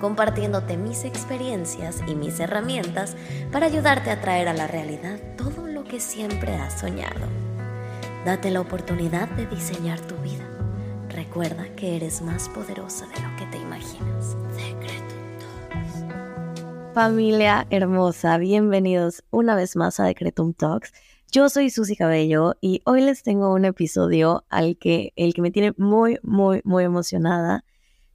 compartiéndote mis experiencias y mis herramientas para ayudarte a traer a la realidad todo lo que siempre has soñado. Date la oportunidad de diseñar tu vida. Recuerda que eres más poderosa de lo que te imaginas. Familia hermosa, bienvenidos una vez más a Decretum Talks. Yo soy Susy Cabello y hoy les tengo un episodio al que el que me tiene muy muy muy emocionada.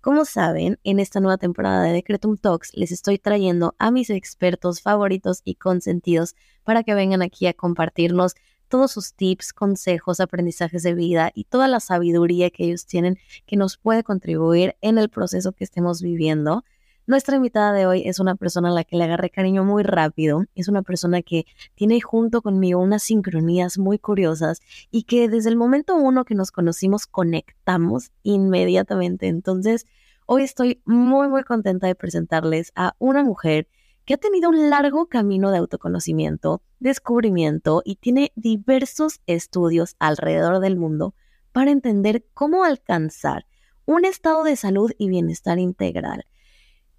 Como saben, en esta nueva temporada de Decretum Talks les estoy trayendo a mis expertos favoritos y consentidos para que vengan aquí a compartirnos todos sus tips, consejos, aprendizajes de vida y toda la sabiduría que ellos tienen que nos puede contribuir en el proceso que estemos viviendo. Nuestra invitada de hoy es una persona a la que le agarré cariño muy rápido. Es una persona que tiene junto conmigo unas sincronías muy curiosas y que desde el momento uno que nos conocimos conectamos inmediatamente. Entonces, hoy estoy muy, muy contenta de presentarles a una mujer que ha tenido un largo camino de autoconocimiento, descubrimiento y tiene diversos estudios alrededor del mundo para entender cómo alcanzar un estado de salud y bienestar integral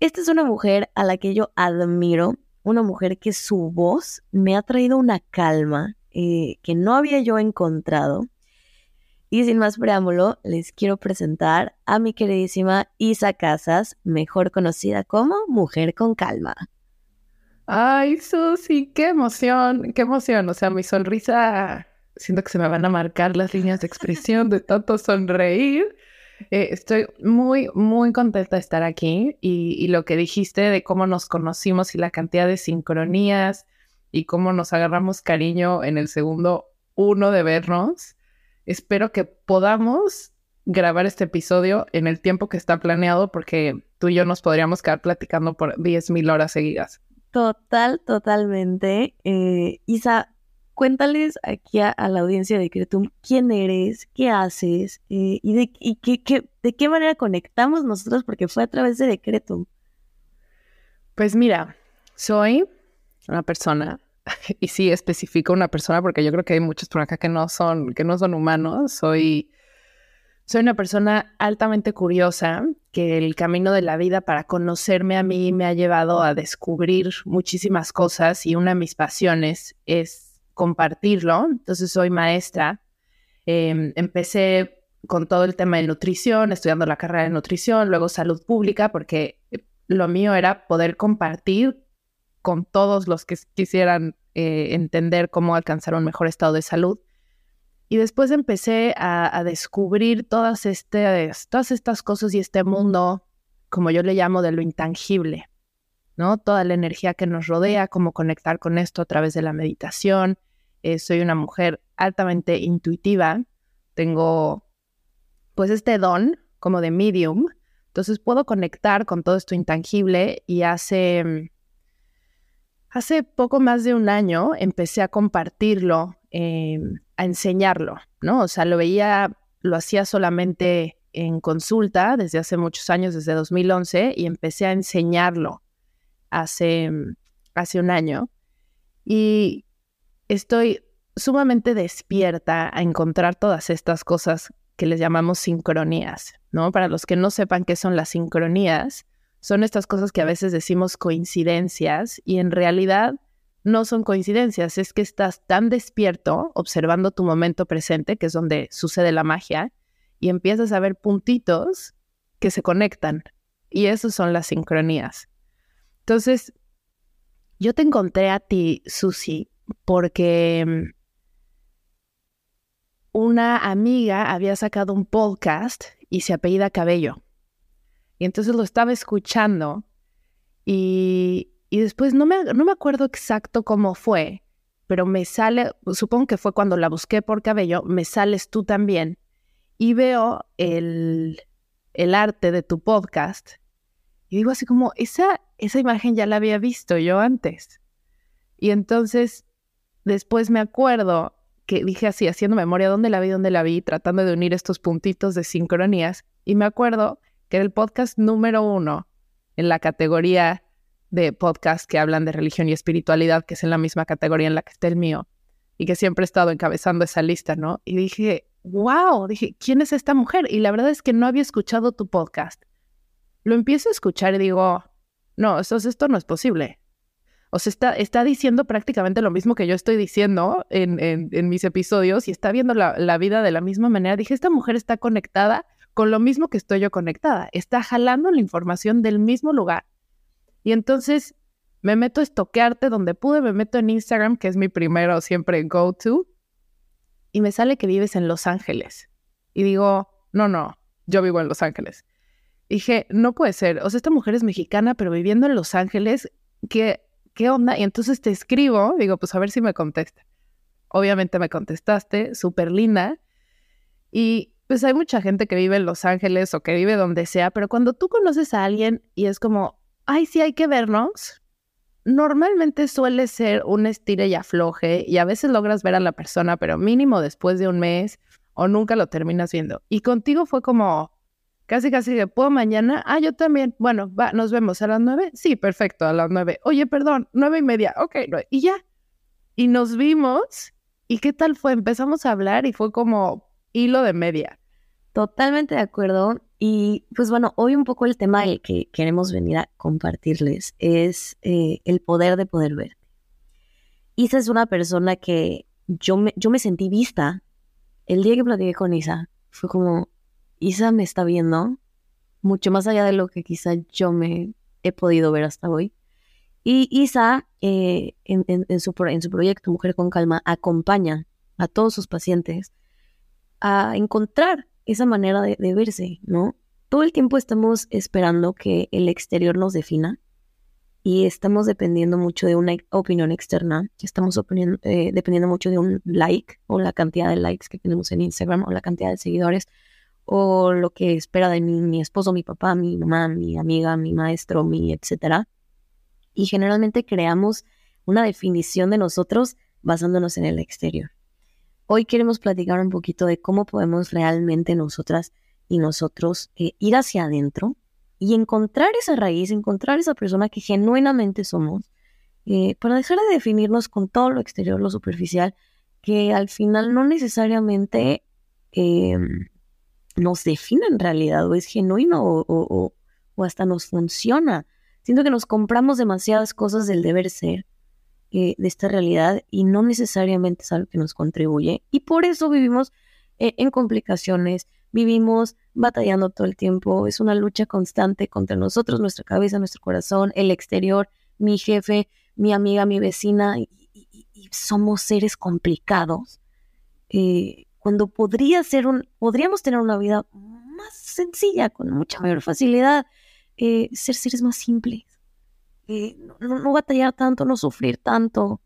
esta es una mujer a la que yo admiro, una mujer que su voz me ha traído una calma eh, que no había yo encontrado. Y sin más preámbulo, les quiero presentar a mi queridísima Isa Casas, mejor conocida como Mujer con Calma. Ay, Susi, qué emoción, qué emoción. O sea, mi sonrisa, siento que se me van a marcar las líneas de expresión de tanto sonreír. Eh, estoy muy, muy contenta de estar aquí y, lo que dijiste de cómo nos conocimos y la cantidad de sincronías y cómo nos agarramos cariño en el segundo uno de vernos. Espero que podamos grabar este episodio en el tiempo que está planeado porque tú y yo nos podríamos quedar platicando por 10.000 horas seguidas. Total, totalmente. Eh, Isa, cuéntales aquí a, la audiencia de Cretum quién eres, qué haces eh, y, de, qué, de qué manera conectamos nosotros, porque fue a través de Decretum. Pues mira, soy una persona, y sí especifico una persona porque yo creo que hay muchos por acá que no son, que no son humanos. Soy, soy una persona altamente curiosa, que el camino de la vida para conocerme a mí me ha llevado a descubrir muchísimas cosas y una de mis pasiones es compartirlo. Entonces soy maestra. Em, empecé con todo el tema de nutrición, estudiando la carrera de nutrición, luego salud pública, porque lo mío era poder compartir con todos los que quisieran eh, entender cómo alcanzar un mejor estado de salud. Y después empecé a, descubrir todas, este, todas estas cosas y este mundo, como yo le llamo, de lo intangible, ¿no? Toda la energía que nos rodea, cómo conectar con esto a través de la meditación, eh, soy una mujer altamente intuitiva, tengo pues este don como de medium, entonces puedo conectar con todo esto intangible y hace, hace poco más de un año empecé a compartirlo, em, a enseñarlo, ¿no? O sea, lo veía, lo hacía solamente en consulta desde hace muchos años, desde 2011, y empecé a enseñarlo hace, hace un año. Y estoy sumamente despierta a encontrar todas estas cosas que les llamamos sincronías, ¿no? Para los que no sepan qué son las sincronías, son estas cosas que a veces decimos coincidencias y en realidad no son coincidencias, es que estás tan despierto observando tu momento presente, que es donde sucede la magia, y empiezas a ver puntitos que se conectan. Y esas son las sincronías. Entonces, yo te encontré a ti, Susi, porque mm, una amiga había sacado un podcast y se apellida Cabello. Y entonces lo estaba escuchando y, después no me, no me acuerdo exacto cómo fue, pero me sale, supongo que fue cuando la busqué por cabello, me sales tú también y veo el, el arte de tu podcast y digo así como, esa, esa imagen ya la había visto yo antes. Y entonces, después me acuerdo que dije así, haciendo memoria, ¿dónde la vi, dónde la vi? Tratando de unir estos puntitos de sincronías. Y me acuerdo que era el podcast número uno en la categoría de podcast que hablan de religión y espiritualidad, que es en la misma categoría en la que está el mío, y que siempre he estado encabezando esa lista, ¿no? Y dije, wow, dije, ¿quién es esta mujer? Y la verdad es que no había escuchado tu podcast. Lo empiezo a escuchar y digo, no, esto, esto no es posible. O sea, está, está diciendo prácticamente lo mismo que yo estoy diciendo en, en, mis episodios y está viendo la, la, vida de la misma manera. Dije, esta mujer está conectada con lo mismo que estoy yo conectada. Está jalando la información del mismo lugar. Y entonces me meto a estoquearte donde pude, me meto en Instagram, que es mi primero siempre go-to, y me sale que vives en Los Ángeles. Y digo, no, no, yo vivo en Los Ángeles. dije, no puede ser. O sea, esta mujer es mexicana, pero viviendo en Los Ángeles, ¿qué, qué onda? Y entonces te escribo, digo, pues a ver si me contesta. Obviamente me contestaste, súper linda. Y pues hay mucha gente que vive en Los Ángeles o que vive donde sea, pero cuando tú conoces a alguien y es como, ay, sí hay que vernos, normalmente suele ser un estire y afloje y a veces logras ver a la persona, pero mínimo después de un mes o nunca lo terminas viendo. Y contigo fue como casi, casi de, ¿puedo mañana? Ah, yo también. Bueno, va, nos vemos a las nueve. Sí, perfecto, a las nueve. Oye, perdón, nueve y media. Ok, y ya. Y nos vimos. ¿Y qué tal fue? Empezamos a hablar y fue como, hilo de media. Totalmente de acuerdo. Y pues bueno, hoy un poco el tema que queremos venir a compartirles es eh, el poder de poder verte. Isa es una persona que yo me, yo me sentí vista. El día que platiqué con Isa, fue como, Isa me está viendo mucho más allá de lo que quizá yo me he podido ver hasta hoy. Y Isa, eh, en, su, en su proyecto Mujer con Calma, acompaña a todos sus pacientes a encontrar esa manera de, verse, ¿no? Todo el tiempo estamos esperando que el exterior nos defina y estamos dependiendo mucho de una opinión externa, estamos eh, dependiendo mucho de un like o la cantidad de likes que tenemos en Instagram o la cantidad de seguidores o lo que espera de mí mi esposo, mi papá, mi mamá, mi amiga, mi maestro, mi etcétera. Y generalmente creamos una definición de nosotros basándonos en el exterior. Hoy queremos platicar un poquito de cómo podemos realmente nosotras y nosotros eh, ir hacia adentro y encontrar esa raíz, encontrar esa persona que genuinamente somos, eh, para dejar de definirnos con todo lo exterior, lo superficial, que al final no necesariamente em, nos define en realidad, o es genuino, o, o hasta nos funciona. Siento que nos compramos demasiadas cosas del deber ser de esta realidad y no necesariamente es algo que nos contribuye. Y por eso vivimos eh, en complicaciones, vivimos batallando todo el tiempo, es una lucha constante contra nosotros, nuestra cabeza, nuestro corazón, el exterior, mi jefe, mi amiga, mi vecina, y, somos seres complicados. Eh, cuando podría ser un, podríamos tener una vida más sencilla, con mucha mayor facilidad, eh, ser seres más simples eh, no, batallar tanto, no sufrir tanto,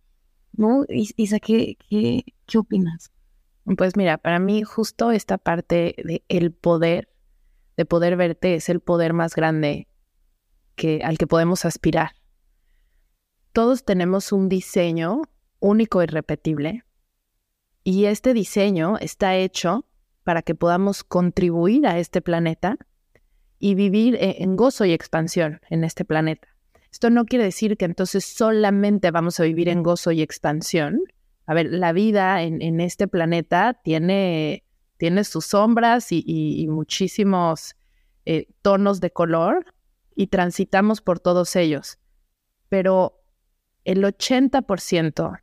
¿no? Isa, ¿qué, qué, qué opinas? Pues mira, para mí justo esta parte de poder, de poder verte, es el poder más grande que, al que podemos aspirar. Todos tenemos un diseño único y repetible, y este diseño está hecho para que podamos contribuir a este planeta y vivir e, en gozo y expansión en este planeta. Esto no quiere decir que entonces solamente vamos a vivir en gozo y expansión. A ver, la vida en, este planeta tiene, tiene sus sombras y, muchísimos eh, tonos de color y transitamos por todos ellos. Pero el 80%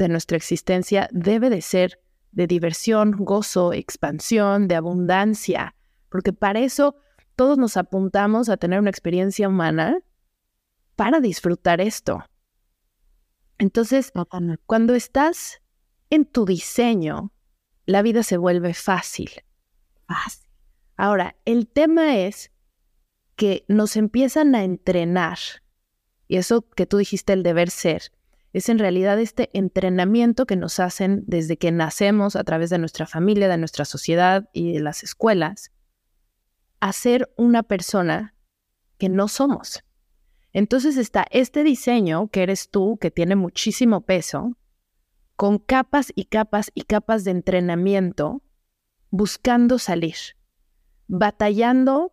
de nuestra existencia debe de ser de diversión, gozo, expansión, de abundancia, porque para eso todos nos apuntamos a tener una experiencia humana para disfrutar esto. Entonces, cuando estás en tu diseño, la vida se vuelve fácil. Fácil. Ahora, el tema es que nos empiezan a entrenar, y eso que tú dijiste, el deber ser, es en realidad este entrenamiento que nos hacen desde que nacemos a través de nuestra familia, de nuestra sociedad y de las escuelas, a ser una persona que no somos. Entonces está este diseño que eres tú, que tiene muchísimo peso, con capas y capas y capas de entrenamiento, buscando salir, batallando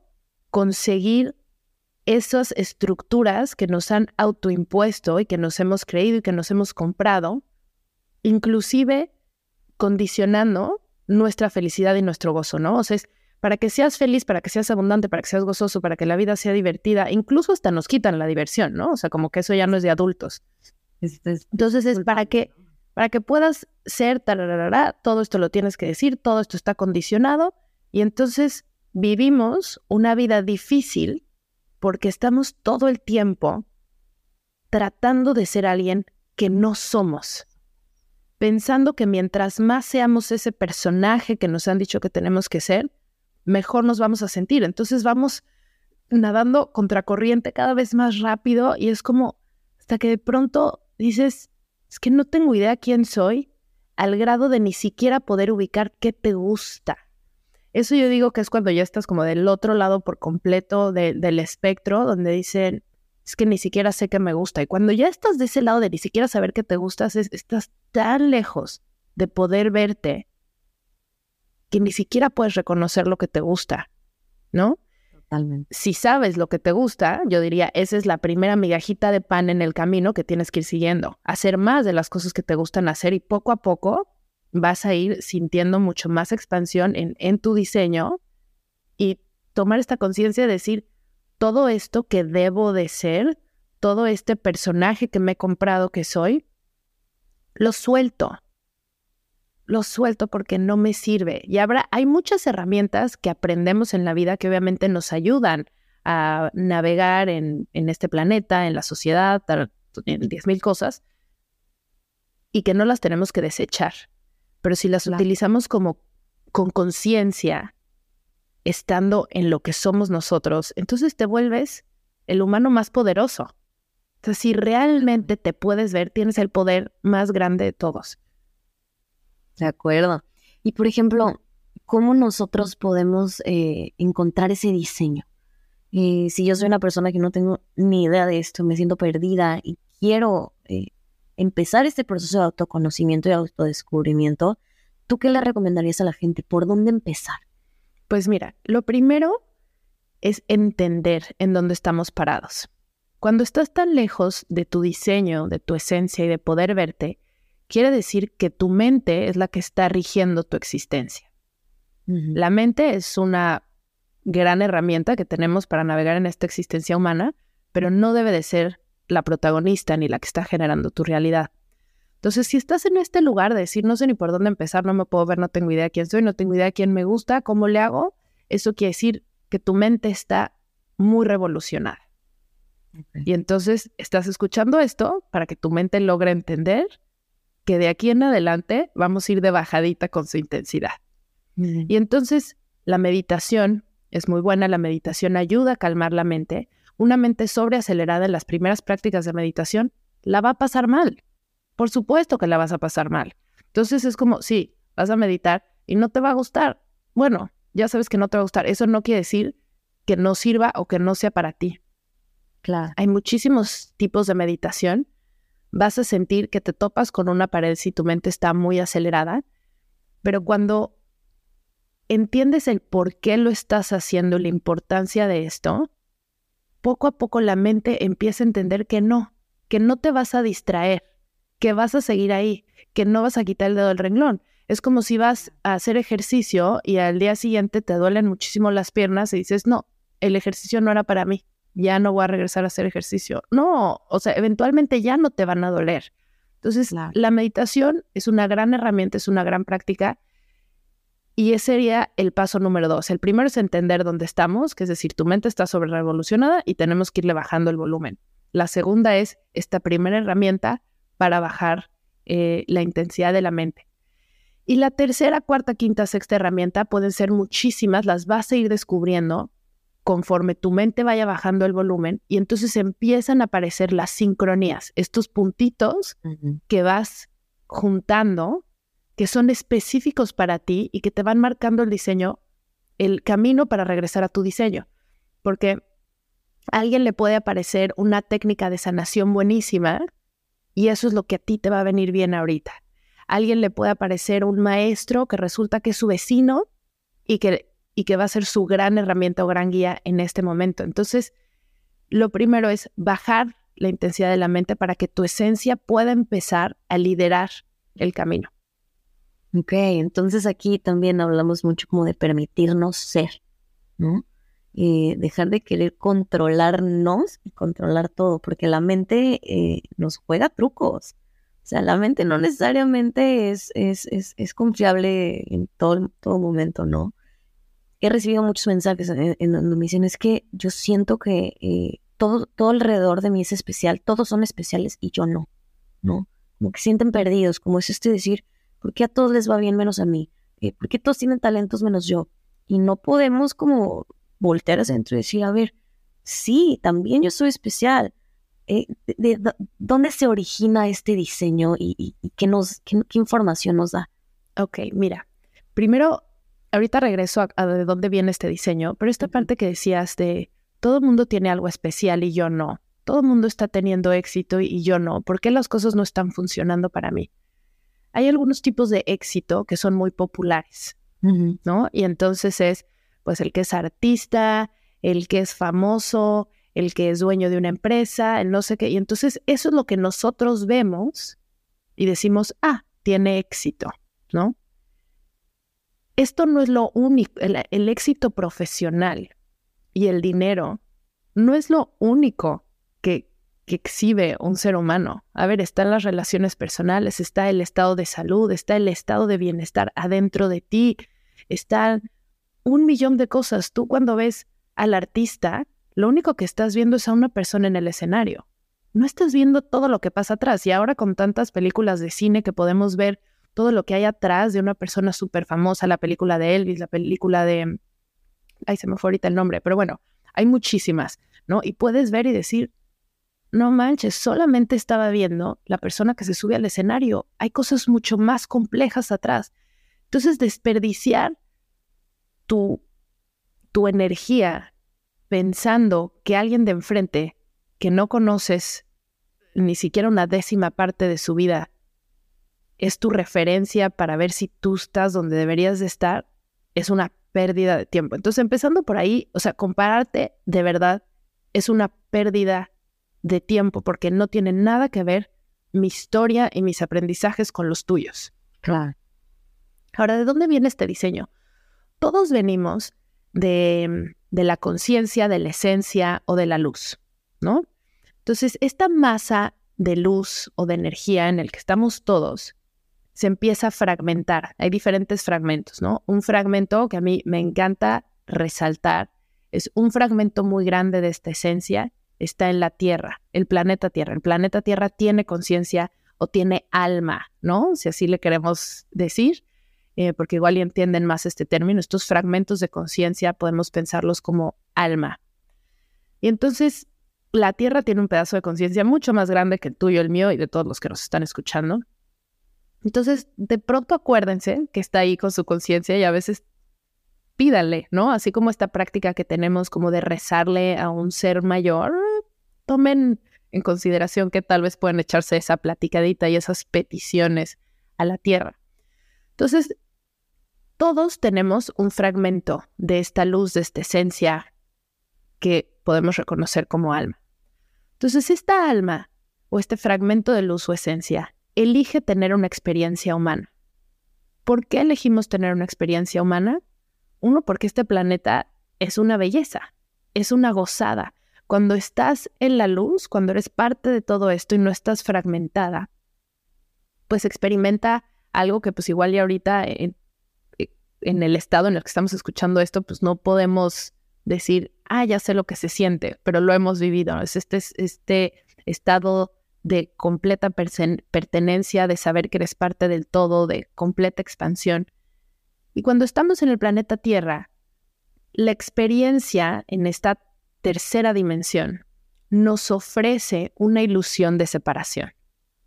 conseguir esas estructuras que nos han autoimpuesto y que nos hemos creído y que nos hemos comprado, inclusive condicionando nuestra felicidad y nuestro gozo, ¿no? O sea, es para que seas feliz, para que seas abundante, para que seas gozoso, para que la vida sea divertida, incluso hasta nos quitan la diversión, ¿no? O sea, como que eso ya no es de adultos. Entonces es para que, para que puedas ser, todo esto lo tienes que decir, todo esto está condicionado y entonces vivimos una vida difícil porque estamos todo el tiempo tratando de ser alguien que no somos, pensando que mientras más seamos ese personaje que nos han dicho que tenemos que ser, mejor nos vamos a sentir. Entonces vamos nadando contracorriente cada vez más rápido y es como hasta que de pronto dices, es que no tengo idea quién soy, al grado de ni siquiera poder ubicar qué te gusta. Eso yo digo que es cuando ya estás como del otro lado por completo del espectro, donde dicen, es que ni siquiera sé qué me gusta. Y cuando ya estás de ese lado de ni siquiera saber qué te gusta, estás tan lejos de poder verte que ni siquiera puedes reconocer lo que te gusta, ¿no? Totalmente. Si sabes lo que te gusta, yo diría, esa es la primera migajita de pan en el camino que tienes que ir siguiendo. Hacer más de las cosas que te gustan hacer y poco a poco vas a ir sintiendo mucho más expansión en, en tu diseño y tomar esta conciencia de decir, todo esto que debo de ser, todo este personaje que me he comprado que soy, lo suelto lo suelto porque no me sirve. Y habrá, hay muchas herramientas que aprendemos en la vida que obviamente nos ayudan a navegar en, este planeta, en la sociedad, en 10.000 cosas, y que no las tenemos que desechar. Pero si las utilizamos como con conciencia, estando en lo que somos nosotros, entonces te vuelves el humano más poderoso. Entonces, si realmente te puedes ver, tienes el poder más grande de todos. De acuerdo. Y por ejemplo, ¿cómo nosotros podemos eh, encontrar ese diseño? Eh, si yo soy una persona que no tengo ni idea de esto, me siento perdida y quiero eh, empezar este proceso de autoconocimiento y autodescubrimiento, ¿tú qué le recomendarías a la gente? ¿Por dónde empezar? Pues mira, lo primero es entender en dónde estamos parados. Cuando estás tan lejos de tu diseño, de tu esencia y de poder verte, quiere decir que tu mente es la que está rigiendo tu existencia. La mente es una gran herramienta que tenemos para navegar en esta existencia humana, pero no debe de ser la protagonista ni la que está generando tu realidad. Entonces, si estás en este lugar de decir, no sé ni por dónde empezar, no me puedo ver, no tengo idea quién soy, no tengo idea quién me gusta, cómo le hago, eso quiere decir que tu mente está muy revolucionada. Y entonces estás escuchando esto para que tu mente logre entender que de aquí en adelante vamos a ir de bajadita con su intensidad. Y entonces la meditación es muy buena, la meditación ayuda a calmar la mente. Una mente sobreacelerada en las primeras prácticas de meditación la va a pasar mal. Por supuesto que la vas a pasar mal. Entonces es como, sí, vas a meditar y no te va a gustar. Bueno, ya sabes que no te va a gustar. Eso no quiere decir que no sirva o que no sea para ti. Claro. Hay muchísimos tipos de meditación vas a sentir que te topas con una pared si tu mente está muy acelerada, pero cuando entiendes el por qué lo estás haciendo, la importancia de esto, poco a poco la mente empieza a entender que no, que no te vas a distraer, que vas a seguir ahí, que no vas a quitar el dedo del renglón. Es como si vas a hacer ejercicio y al día siguiente te duelen muchísimo las piernas y dices, no, el ejercicio no era para mí ya no voy a regresar a hacer ejercicio. No, o sea, eventualmente ya no te van a doler. Entonces, la meditación es una gran herramienta, es una gran práctica. Y ese sería el paso número dos. El primero es entender dónde estamos, que es decir, tu mente está sobre revolucionada y tenemos que irle bajando el volumen. La segunda es esta primera herramienta para bajar eh, la intensidad de la mente. Y la tercera, cuarta, quinta, sexta herramienta pueden ser muchísimas, las vas a ir descubriendo conforme tu mente vaya bajando el volumen y entonces empiezan a aparecer las sincronías, estos puntitos que vas juntando, que son específicos para ti y que te van marcando el diseño, el camino para regresar a tu diseño. Porque A alguien le puede aparecer una técnica de sanación buenísima y eso es lo que a ti te va a venir bien ahorita. Alguien le puede aparecer un maestro que resulta que es su vecino y que, y que va a ser su gran herramienta o gran guía en este momento. Entonces, lo primero es bajar la intensidad de la mente para que tu esencia pueda empezar a liderar el camino. Ok, entonces aquí también hablamos mucho como de permitirnos ser, ¿no? Eh, dejar de querer controlarnos y controlar todo, porque la mente eh, nos juega trucos. O sea, la mente no necesariamente es, es, es, confiable en todo, todo momento, ¿no? He recibido muchos mensajes en, donde me dicen, es que yo siento que eh, todo, todo alrededor de mí es especial, todos son especiales y yo no, ¿no? Como que sienten perdidos, como es este decir, ¿por qué a todos les va bien menos a mí? Eh, ¿Por qué todos tienen talentos menos yo? Y no podemos como voltear hacia adentro y decir, a ver, sí, también yo soy especial. Eh, de, ¿Dónde se origina este diseño y, qué, nos, qué, información nos da? Ok, mira, primero, ahorita regreso a, de dónde viene este diseño, pero esta parte que decías de todo el mundo tiene algo especial y yo no, todo el mundo está teniendo éxito y yo no, ¿por qué las cosas no están funcionando para mí? Hay algunos tipos de éxito que son muy populares, ¿no? Y entonces es, pues, el que es artista, el que es famoso, el que es dueño de una empresa, el no sé qué. Y entonces eso es lo que nosotros vemos y decimos, ah, tiene éxito, ¿no? Esto no es lo único, el, éxito profesional y el dinero no es lo único que, que exhibe un ser humano. A ver, están las relaciones personales, está el estado de salud, está el estado de bienestar adentro de ti, están un millón de cosas. Tú cuando ves al artista, lo único que estás viendo es a una persona en el escenario. No estás viendo todo lo que pasa atrás. Y ahora con tantas películas de cine que podemos ver todo lo que hay atrás de una persona súper famosa, la película de Elvis, la película de... Ay, se me fue ahorita el nombre, pero bueno, hay muchísimas, ¿no? Y puedes ver y decir, no manches, solamente estaba viendo la persona que se sube al escenario. Hay cosas mucho más complejas atrás. Entonces, desperdiciar tu, tu energía pensando que alguien de enfrente que no conoces ni siquiera una décima parte de su vida es tu referencia para ver si tú estás donde deberías de estar, es una pérdida de tiempo. Entonces, empezando por ahí, o sea, compararte de verdad es una pérdida de tiempo porque no tiene nada que ver mi historia y mis aprendizajes con los tuyos. Claro. Ahora, ¿de dónde viene este diseño? Todos venimos de, de la conciencia, de la esencia o de la luz, ¿no? Entonces, esta masa de luz o de energía en el que estamos todos se empieza a fragmentar. Hay diferentes fragmentos, ¿no? Un fragmento que a mí me encanta resaltar es un fragmento muy grande de esta esencia está en la Tierra, el planeta Tierra. El planeta Tierra tiene conciencia o tiene alma, ¿no? Si así le queremos decir, eh, porque igual entienden más este término. Estos fragmentos de conciencia podemos pensarlos como alma. Y entonces la Tierra tiene un pedazo de conciencia mucho más grande que el tuyo, el mío y de todos los que nos están escuchando. Entonces, de pronto acuérdense que está ahí con su conciencia y a veces pídale, ¿no? Así como esta práctica que tenemos como de rezarle a un ser mayor, tomen en consideración que tal vez pueden echarse esa platicadita y esas peticiones a la tierra. Entonces, todos tenemos un fragmento de esta luz, de esta esencia que podemos reconocer como alma. Entonces, esta alma o este fragmento de luz o esencia elige tener una experiencia humana. ¿Por qué elegimos tener una experiencia humana? Uno, porque este planeta es una belleza, es una gozada, cuando estás en la luz, cuando eres parte de todo esto y no estás fragmentada, pues experimenta algo que pues igual y ahorita en, en el estado en el que estamos escuchando esto, pues no podemos decir, ah, ya sé lo que se siente, pero lo hemos vivido. Es este, este estado de completa pertenencia, de saber que eres parte del todo, de completa expansión. Y cuando estamos en el planeta Tierra, la experiencia en esta tercera dimensión nos ofrece una ilusión de separación.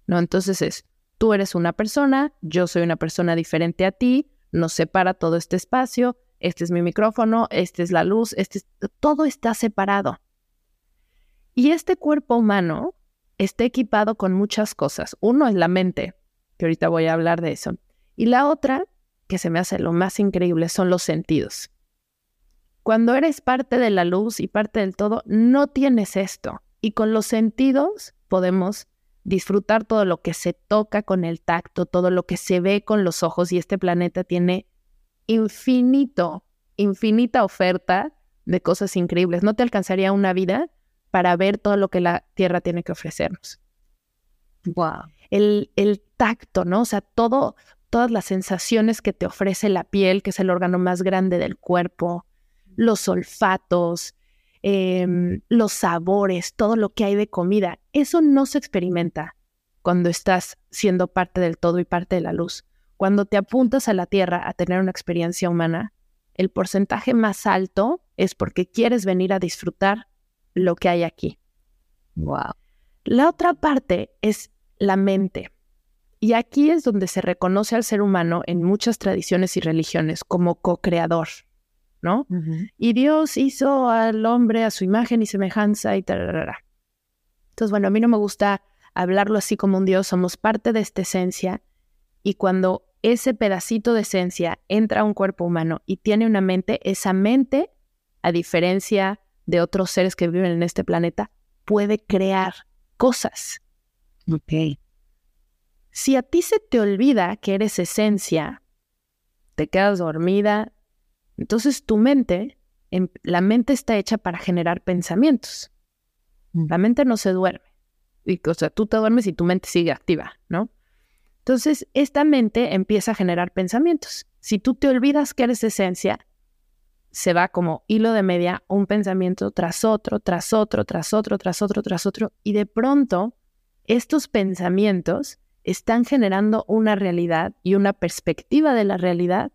¿no? Entonces es, tú eres una persona, yo soy una persona diferente a ti, nos separa todo este espacio, este es mi micrófono, esta es la luz, este todo está separado. Y este cuerpo humano está equipado con muchas cosas. Uno es la mente, que ahorita voy a hablar de eso. Y la otra, que se me hace lo más increíble, son los sentidos. Cuando eres parte de la luz y parte del todo, no tienes esto. Y con los sentidos podemos disfrutar todo lo que se toca con el tacto, todo lo que se ve con los ojos y este planeta tiene infinito, infinita oferta de cosas increíbles. No te alcanzaría una vida para ver todo lo que la Tierra tiene que ofrecernos. Wow. El, el tacto, ¿no? O sea, todo, todas las sensaciones que te ofrece la piel, que es el órgano más grande del cuerpo, los olfatos, em, los sabores, todo lo que hay de comida. Eso no se experimenta cuando estás siendo parte del todo y parte de la luz. Cuando te apuntas a la Tierra a tener una experiencia humana, el porcentaje más alto es porque quieres venir a disfrutar lo que hay aquí. Wow. La otra parte es la mente. Y aquí es donde se reconoce al ser humano en muchas tradiciones y religiones como co-creador, ¿no? Y Dios hizo al hombre a su imagen y semejanza y tal. Entonces, bueno, a mí no me gusta hablarlo así como un Dios, somos parte de esta esencia y cuando ese pedacito de esencia entra a un cuerpo humano y tiene una mente, esa mente, a diferencia de otros seres que viven en este planeta, puede crear cosas. Ok. Si a ti se te olvida que eres esencia, te quedas dormida, entonces tu mente, em, la mente está hecha para generar pensamientos. La mente no se duerme. Y, o sea, tú te duermes y tu mente sigue activa, ¿no? Entonces, esta mente empieza a generar pensamientos. Si tú te olvidas que eres esencia, se va como hilo de media un pensamiento tras otro, tras otro, tras otro, tras otro, tras otro, y de pronto estos pensamientos están generando una realidad y una perspectiva de la realidad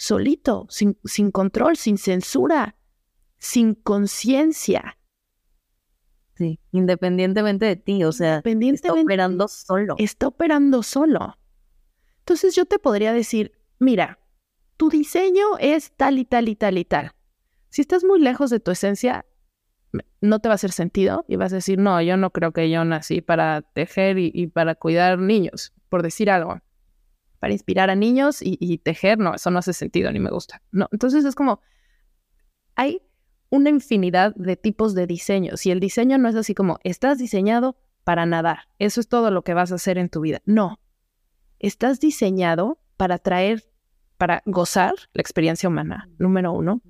solito, sin, sin control, sin censura, sin conciencia. Sí, independientemente de ti, o sea, está operando solo. Está operando solo. Entonces yo te podría decir, mira, tu diseño es tal y tal y tal y tal. Si estás muy lejos de tu esencia, no te va a hacer sentido y vas a decir, no, yo no creo que yo nací para tejer y, para cuidar niños, por decir algo. Para inspirar a niños y, tejer, no, eso no hace sentido ni me gusta. No, entonces es como, hay una infinidad de tipos de diseños y el diseño no es así como, estás diseñado para nadar, eso es todo lo que vas a hacer en tu vida. No, estás diseñado para traer para gozar la experiencia humana, número uno,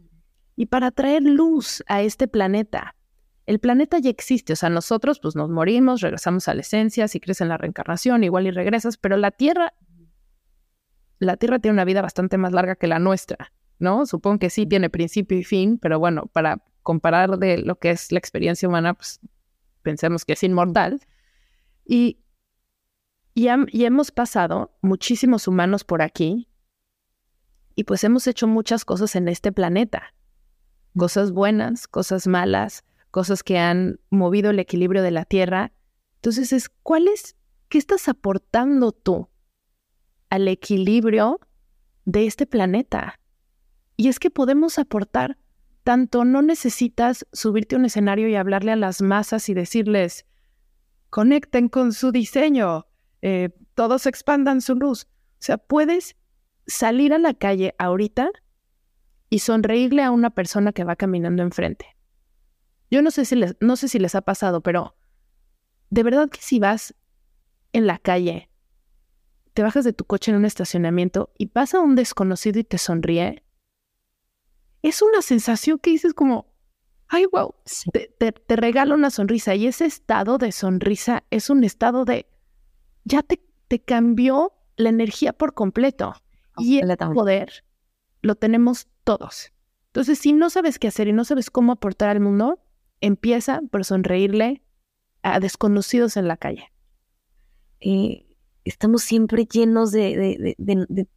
y para traer luz a este planeta. El planeta ya existe, o sea, nosotros pues nos morimos, regresamos a la esencia, si crees en la reencarnación, igual y regresas, pero la Tierra, la Tierra tiene una vida bastante más larga que la nuestra, ¿no? Supongo que sí tiene principio y fin, pero bueno, para comparar de lo que es la experiencia humana, pues pensemos que es inmortal. Y, y, y hemos pasado muchísimos humanos por aquí y pues hemos hecho muchas cosas en este planeta. Cosas buenas, cosas malas, cosas que han movido el equilibrio de la Tierra. Entonces es, ¿cuál es, qué estás aportando tú al equilibrio de este planeta? Y es que podemos aportar tanto, no necesitas subirte a un escenario y hablarle a las masas y decirles, conecten con su diseño, eh, todos expandan su luz. O sea, puedes salir a la calle ahorita y sonreírle a una persona que va caminando enfrente. Yo no sé si les, no sé si les ha pasado, pero de verdad que si vas en la calle, te bajas de tu coche en un estacionamiento y pasa un desconocido y te sonríe, es una sensación que dices como, ay, wow, te, te, regala una sonrisa. Y ese estado de sonrisa es un estado de, ya te, te cambió la energía por completo. Y el poder lo tenemos todos. Entonces, si no sabes qué hacer y no sabes cómo aportar al mundo, empieza por sonreírle a desconocidos en la calle. Y estamos siempre llenos de,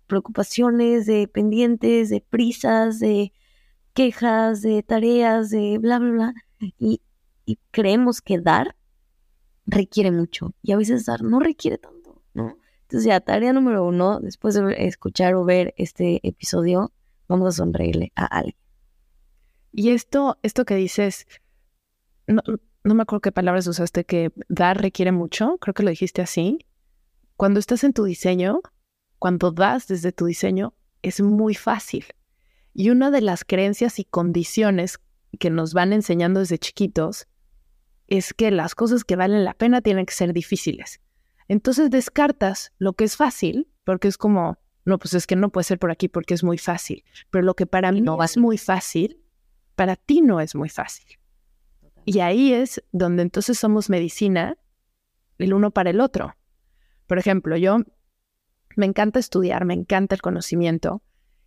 preocupaciones, de pendientes, de prisas, de quejas, de tareas, de bla, bla, bla. Y, y creemos que dar requiere mucho. Y a veces dar no requiere tanto, ¿no? Entonces ya, tarea número uno, después de escuchar o ver este episodio, vamos a sonreírle a alguien. Y esto, esto que dices, no, no me acuerdo qué palabras usaste, que dar requiere mucho, creo que lo dijiste así. Cuando estás en tu diseño, cuando das desde tu diseño, es muy fácil. Y una de las creencias y condiciones que nos van enseñando desde chiquitos es que las cosas que valen la pena tienen que ser difíciles. Entonces descartas lo que es fácil, porque es como, no, pues es que no puede ser por aquí porque es muy fácil. Pero lo que para mí no es muy fácil, para ti no es muy fácil. Y ahí es donde entonces somos medicina el uno para el otro. Por ejemplo, yo me encanta estudiar, me encanta el conocimiento.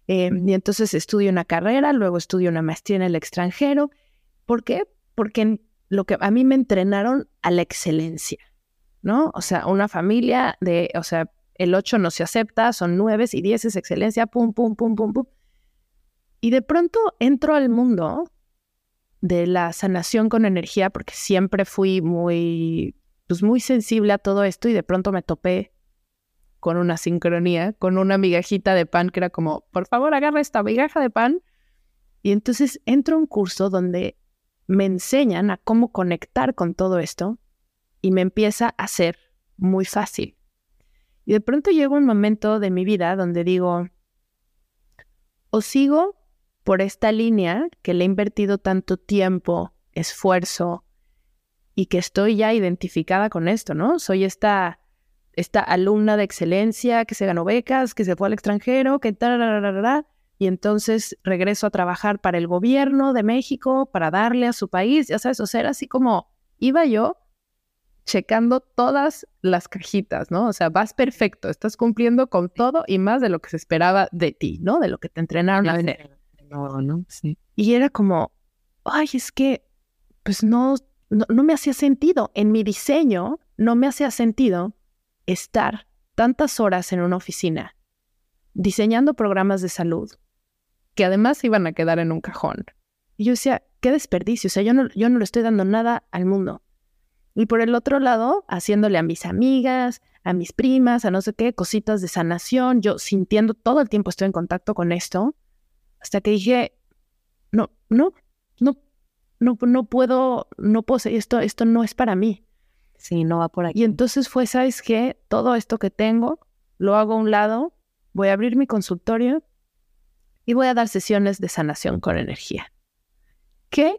Eh, y entonces estudio una carrera, luego estudio una maestría en el extranjero. ¿Por qué? Porque lo que a mí me entrenaron a la excelencia, ¿no? O sea, una familia de, o sea, el 8 no se acepta, son 9 y 10 es excelencia, pum, pum, pum, pum, pum. Y de pronto entro al mundo de la sanación con energía porque siempre fui muy, pues muy sensible a todo esto y de pronto me topé con una sincronía, con una migajita de pan que era como, por favor, agarra esta migaja de pan. Y entonces entro a un curso donde me enseñan a cómo conectar con todo esto y me empieza a ser muy fácil. Y de pronto llega un momento de mi vida donde digo, o sigo por esta línea que le he invertido tanto tiempo, esfuerzo y que estoy ya identificada con esto, ¿no? Soy esta, esta alumna de excelencia que se ganó becas, que se fue al extranjero, que tal, y entonces regreso a trabajar para el gobierno de México para darle a su país, ya sabes, o sea, era así como iba yo checando todas las cajitas, ¿no? O sea, vas perfecto, estás cumpliendo con todo y más de lo que se esperaba de ti, ¿no? De lo que te entrenaron a hacer. No, no, sí. Y era como, ay, es que, pues no, no, no me hacía sentido. En mi diseño no me hacía sentido estar tantas horas en una oficina diseñando programas de salud que además iban a quedar en un cajón. Y yo decía, qué desperdicio, o sea, yo no, yo no le estoy dando nada al mundo. Y por el otro lado, haciéndole a mis amigas, a mis primas, a no sé qué, cositas de sanación, yo sintiendo todo el tiempo estoy en contacto con esto, hasta que dije, no, no, no, no, no puedo, no puedo, esto, esto no es para mí. Sí, no va por aquí. Y entonces fue, ¿sabes qué? Todo esto que tengo, lo hago a un lado, voy a abrir mi consultorio y voy a dar sesiones de sanación con energía. ¿Qué?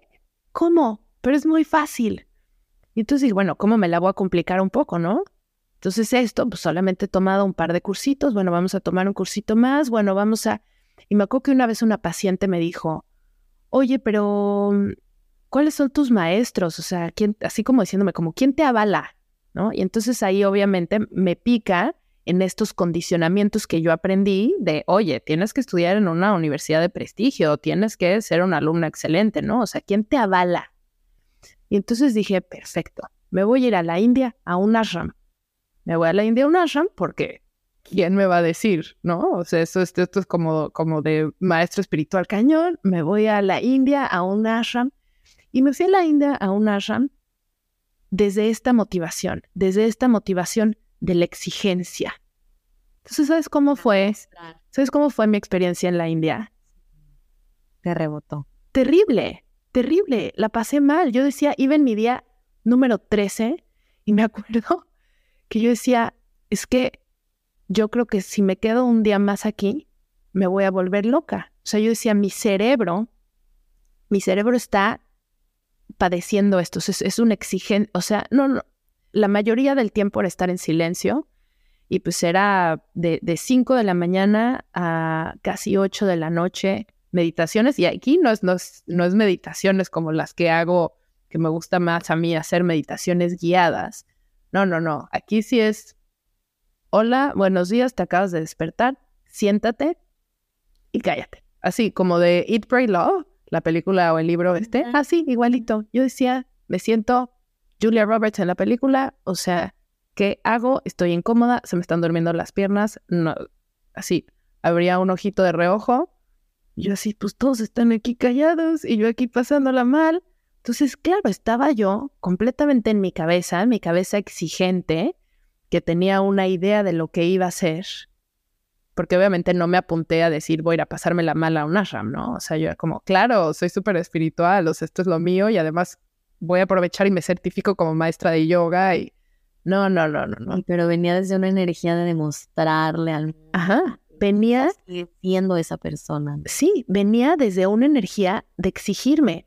¿Cómo? Pero es muy fácil. Y entonces bueno, ¿cómo me la voy a complicar un poco, no? Entonces esto, pues solamente he tomado un par de cursitos, bueno, vamos a tomar un cursito más, bueno, vamos a... Y me acuerdo que una vez una paciente me dijo, oye, pero ¿cuáles son tus maestros? O sea, ¿quién, así como diciéndome, como, ¿quién te avala? ¿No? Y entonces ahí obviamente me pica en estos condicionamientos que yo aprendí de, oye, tienes que estudiar en una universidad de prestigio, tienes que ser una alumna excelente, ¿no? O sea, ¿quién te avala? Y entonces dije, perfecto, me voy a ir a la India a un ashram. Me voy a la India a un ashram porque ¿quién me va a decir? ¿No? O sea, esto, esto, es como, como de maestro espiritual cañón. Me voy a la India a un ashram. Y me fui a la India a un ashram desde esta motivación, desde esta motivación de la exigencia. Entonces, ¿sabes cómo fue? ¿Sabes cómo fue mi experiencia en la India? Te rebotó. Terrible terrible, la pasé mal. Yo decía, iba en mi día número 13 y me acuerdo que yo decía, es que yo creo que si me quedo un día más aquí, me voy a volver loca. O sea, yo decía, mi cerebro, mi cerebro está padeciendo esto, es, es un exigente, o sea, no, no, la mayoría del tiempo era estar en silencio y pues era de, de 5 de la mañana a casi 8 de la noche meditaciones y aquí no es, no es, no es meditaciones como las que hago, que me gusta más a mí hacer meditaciones guiadas. No, no, no. Aquí sí es, hola, buenos días, te acabas de despertar, siéntate y cállate. Así como de Eat, Pray, Love, la película o el libro este, así, igualito. Yo decía, me siento Julia Roberts en la película, o sea, ¿qué hago? Estoy incómoda, se me están durmiendo las piernas, no, así, habría un ojito de reojo yo así, pues todos están aquí callados y yo aquí pasándola mal. Entonces, claro, estaba yo completamente en mi cabeza, mi cabeza exigente, que tenía una idea de lo que iba a hacer, porque obviamente no me apunté a decir voy a ir a pasármela mal a un ashram, ¿no? O sea, yo era como, claro, soy súper espiritual, o sea, esto es lo mío y además voy a aprovechar y me certifico como maestra de yoga y no, no, no, no, no. Pero venía desde una energía de demostrarle al Ajá, venía siendo esa persona. Sí, venía desde una energía de exigirme.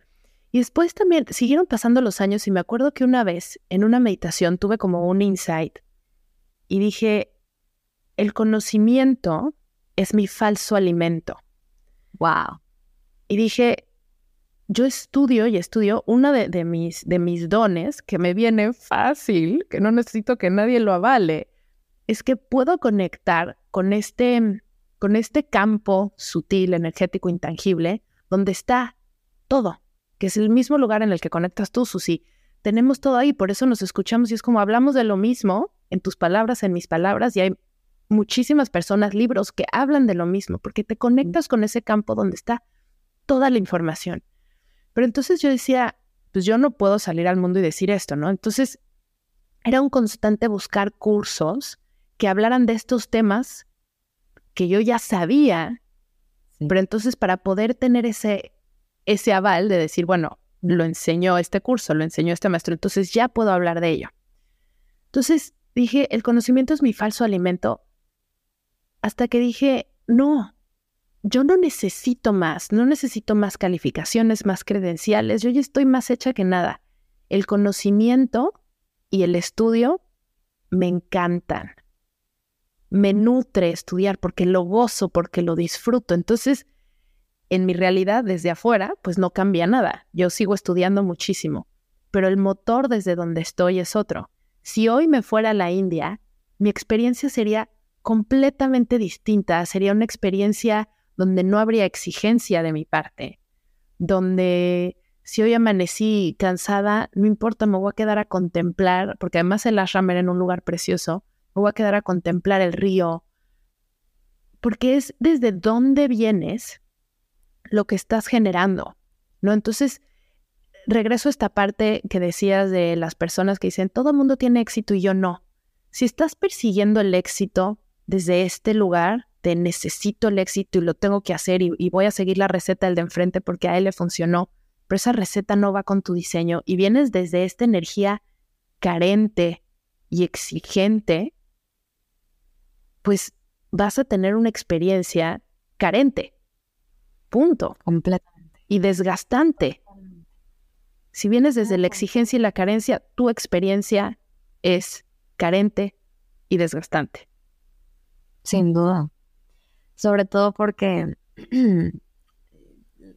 Y después también siguieron pasando los años y me acuerdo que una vez en una meditación tuve como un insight y dije, el conocimiento es mi falso alimento. Wow. Y dije, yo estudio y estudio una de, mis, de mis dones que me viene fácil, que no necesito que nadie lo avale, es que puedo conectar con este, con este campo sutil, energético, intangible, donde está todo, que es el mismo lugar en el que conectas tú, Susi. Tenemos todo ahí, por eso nos escuchamos y es como hablamos de lo mismo en tus palabras, en mis palabras, y hay muchísimas personas, libros que hablan de lo mismo, porque te conectas con ese campo donde está toda la información. Pero entonces yo decía, pues yo no puedo salir al mundo y decir esto, ¿no? Entonces era un constante buscar cursos que hablaran de estos temas que yo ya sabía, pero entonces para poder tener ese, ese aval de decir, bueno, lo enseñó este curso, lo enseñó este maestro, entonces ya puedo hablar de ello. Entonces dije, el conocimiento es mi falso alimento, hasta que dije, no, yo no necesito más, no necesito más calificaciones, más credenciales, yo ya estoy más hecha que nada. El conocimiento y el estudio me encantan. Me nutre estudiar porque lo gozo, porque lo disfruto. Entonces, en mi realidad desde afuera, pues no cambia nada. Yo sigo estudiando muchísimo, pero el motor desde donde estoy es otro. Si hoy me fuera a la India, mi experiencia sería completamente distinta, sería una experiencia donde no habría exigencia de mi parte, donde si hoy amanecí cansada, no importa, me voy a quedar a contemplar, porque además el ashram era en un lugar precioso, me voy a quedar a contemplar el río, porque es desde dónde vienes lo que estás generando, ¿no? Entonces, regreso a esta parte que decías de las personas que dicen, todo el mundo tiene éxito y yo no. Si estás persiguiendo el éxito desde este lugar, de necesito el éxito y lo tengo que hacer y, voy a seguir la receta del de enfrente porque a él le funcionó, pero esa receta no va con tu diseño y vienes desde esta energía carente y exigente, pues vas a tener una experiencia carente. Punto. Completamente. Y desgastante. Si vienes desde la exigencia y la carencia, tu experiencia es carente y desgastante. Sin duda. Sobre todo porque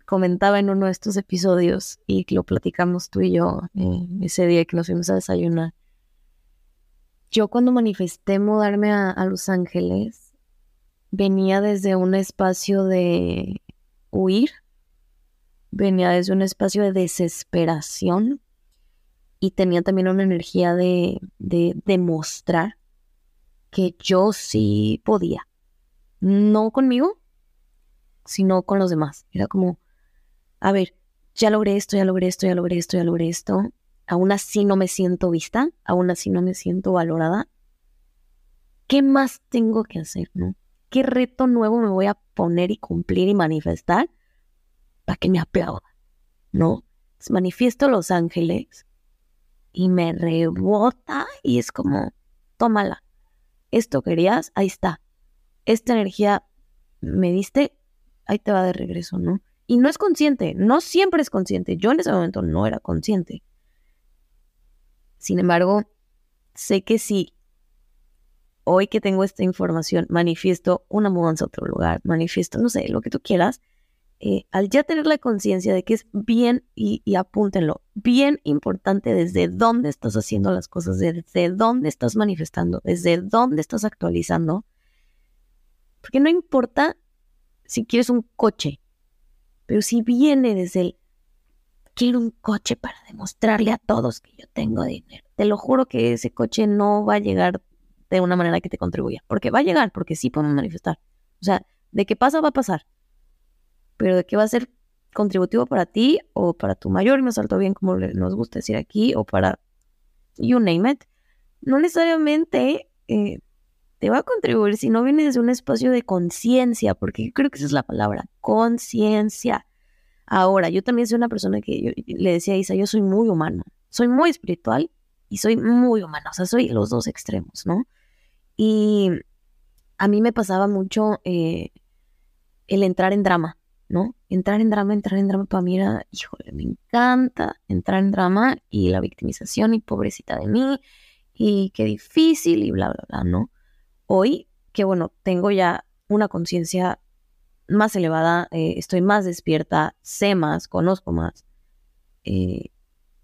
comentaba en uno de estos episodios y lo platicamos tú y yo eh, ese día que nos fuimos a desayunar. Yo cuando manifesté mudarme a, Los Ángeles, venía desde un espacio de huir, venía desde un espacio de desesperación y tenía también una energía de demostrar que yo sí podía no conmigo, sino con los demás. Era como, a ver, ya logré esto, ya logré esto, ya logré esto, ya logré esto. Aún así no me siento vista, aún así no me siento valorada. ¿Qué más tengo que hacer, no? ¿Qué reto nuevo me voy a poner y cumplir y manifestar para que me aplaudan? ¿No? manifiesto Los Ángeles y me rebota y es como, tómala. Esto querías, ahí está esta energía me diste, ahí te va de regreso, ¿no? Y no es consciente, no siempre es consciente. Yo en ese momento no era consciente. Sin embargo, sé que si hoy que tengo esta información manifiesto una mudanza a otro lugar, manifiesto, no sé, lo que tú quieras, eh, al ya tener la conciencia de que es bien, y, apúntenlo, bien importante desde dónde estás haciendo las cosas, desde dónde estás manifestando, desde dónde estás actualizando, porque no importa si quieres un coche, pero si viene desde el quiero un coche para demostrarle a todos que yo tengo dinero, te lo juro que ese coche no va a llegar de una manera que te contribuya, porque va a llegar, porque sí podemos manifestar. O sea, de qué pasa, va a pasar. Pero de qué va a ser contributivo para ti o para tu mayor y más alto bien, como nos gusta decir aquí, o para you name it, no necesariamente eh, te va a contribuir si no viene desde un espacio de conciencia, porque yo creo que esa es la palabra, conciencia. Ahora, yo también soy una persona que le decía a Isa, yo soy muy humano, soy muy espiritual y soy muy humano, o sea, soy los dos extremos, ¿no? Y a mí me pasaba mucho eh, el entrar en drama, ¿no? Entrar en drama, entrar en drama para mí híjole, me encanta entrar en drama y la victimización y pobrecita de mí y qué difícil y bla, bla, bla, ¿no? Hoy, que bueno, tengo ya una conciencia más elevada, eh, estoy más despierta, sé más, conozco más. Eh,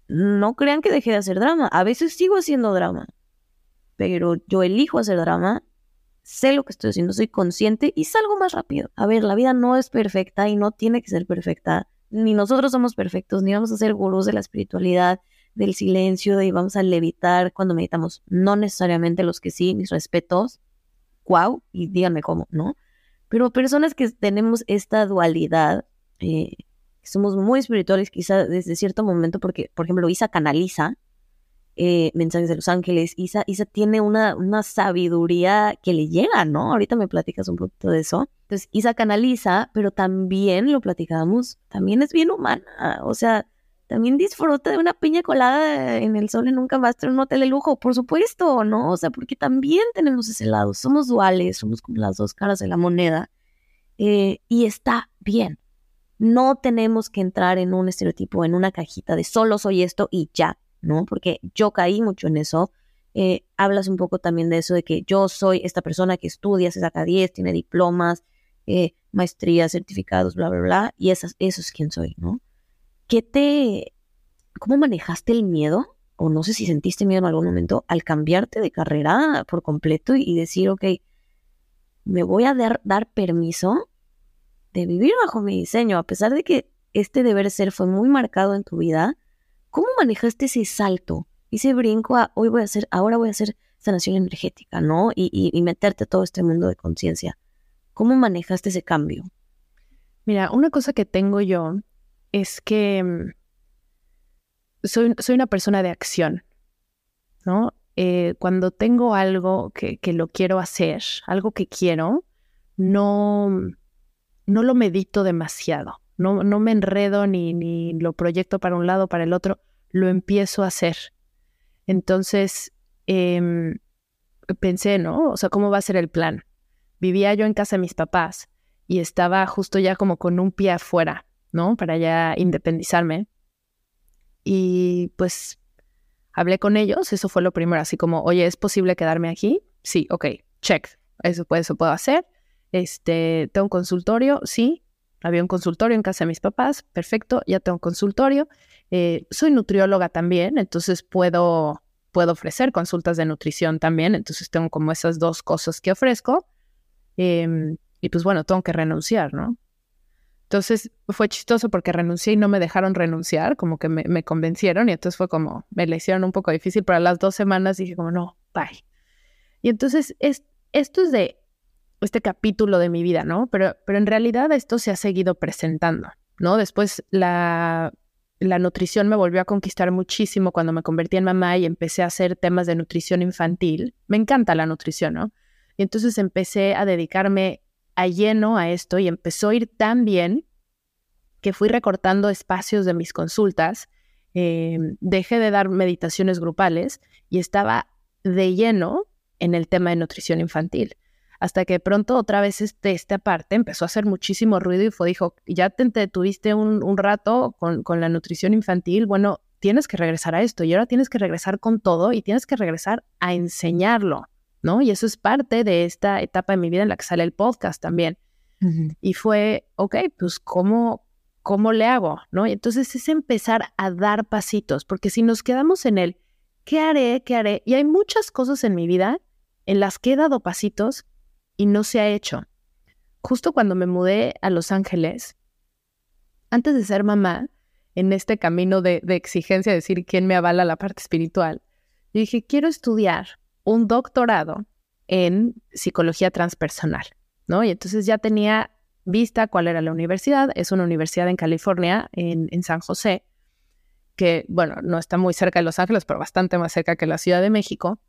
no crean que dejé de hacer drama, a veces sigo haciendo drama, pero yo elijo hacer drama sé lo que estoy haciendo, soy consciente y salgo más rápido. A ver, la vida no es perfecta y no tiene que ser perfecta. Ni nosotros somos perfectos, ni vamos a ser gurús de la espiritualidad, del silencio, y vamos a levitar cuando meditamos. No necesariamente los que sí, mis respetos. Wow, y díganme cómo, ¿no? Pero personas que tenemos esta dualidad, eh, somos muy espirituales quizá desde cierto momento, porque, por ejemplo, Isa canaliza, eh, mensajes de los ángeles. Isa, Isa tiene una, una sabiduría que le llega, ¿no? Ahorita me platicas un poquito de eso. Entonces, Isa canaliza, pero también lo platicamos, también es bien humana. O sea, también disfruta de una piña colada en el sol en un camastro en un hotel de lujo, por supuesto, ¿no? O sea, porque también tenemos ese lado. Somos duales, somos como las dos caras de la moneda. Eh, y está bien. No tenemos que entrar en un estereotipo, en una cajita de solo soy esto y ya. ¿No? Porque yo caí mucho en eso. Eh, hablas un poco también de eso, de que yo soy esta persona que estudia, se saca 10, tiene diplomas, eh, maestrías, certificados, bla, bla, bla, y eso es quien soy, ¿no? ¿Qué te, cómo manejaste el miedo? O no sé si sentiste miedo en algún momento al cambiarte de carrera por completo y, decir, ok, me voy a dar, dar permiso de vivir bajo mi diseño, a pesar de que este deber ser fue muy marcado en tu vida, ¿Cómo manejaste ese salto, ese brinco a hoy voy a hacer, ahora voy a hacer sanación energética, ¿no? Y, meterte a todo este mundo de conciencia. ¿Cómo manejaste ese cambio? Mira, una cosa que tengo yo es que mm, soy, soy una persona de acción, ¿no? Eh, cuando tengo algo que, que, lo quiero hacer, algo que quiero, no, no lo medito demasiado no, no me enredo ni, ni lo proyecto para un lado, para el otro, lo empiezo a hacer. Entonces, em, pensé, ¿no? O sea, ¿cómo va a ser el plan? Vivía yo en casa de mis papás y estaba justo ya como con un pie afuera, ¿no? Para ya independizarme. Y pues hablé con ellos, eso fue lo primero, así como, oye, ¿es posible quedarme aquí? Sí, ok, check, eso, eso puedo hacer. Este, ¿tengo un consultorio? Sí, había un consultorio en casa de mis papás, perfecto, ya tengo un consultorio. Eh, soy nutrióloga también, entonces puedo, puedo ofrecer consultas de nutrición también, entonces tengo como esas dos cosas que ofrezco. Em, y pues bueno, tengo que renunciar, ¿no? Entonces fue chistoso porque renuncié y no me dejaron renunciar, como que me, me convencieron y entonces fue como, me la hicieron un poco difícil, pero a las dos semanas dije como, no, bye. Y entonces es, esto es de este capítulo de mi vida, ¿no? Pero, pero en realidad esto se ha seguido presentando, ¿no? Después la, la nutrición me volvió a conquistar muchísimo cuando me convertí en mamá y empecé a hacer temas de nutrición infantil. Me encanta la nutrición, ¿no? Y entonces empecé a dedicarme a lleno a esto y empezó a ir tan bien que fui recortando espacios de mis consultas, em, dejé de dar meditaciones grupales y estaba de lleno en el tema de nutrición infantil hasta que de pronto otra vez este, esta parte empezó a hacer muchísimo ruido y fue, dijo, ya te detuviste un, un rato con, con, la nutrición infantil, bueno, tienes que regresar a esto y ahora tienes que regresar con todo y tienes que regresar a enseñarlo, ¿no? Y eso es parte de esta etapa de mi vida en la que sale el podcast también. Y fue, ok, pues ¿cómo, ¿cómo le hago? ¿No? Y entonces es empezar a dar pasitos, porque si nos quedamos en el, ¿qué haré? ¿Qué haré? Y hay muchas cosas en mi vida en las que he dado pasitos y no se ha hecho. Justo cuando me mudé a Los Ángeles, antes de ser mamá, en este camino de, exigencia, decir quién me avala la parte espiritual, yo dije, quiero estudiar un doctorado en psicología transpersonal, ¿no? Y entonces ya tenía vista cuál era la universidad, es una universidad en California, en San José, que, bueno, no está muy cerca de Los Ángeles, pero bastante más cerca que la Ciudad de México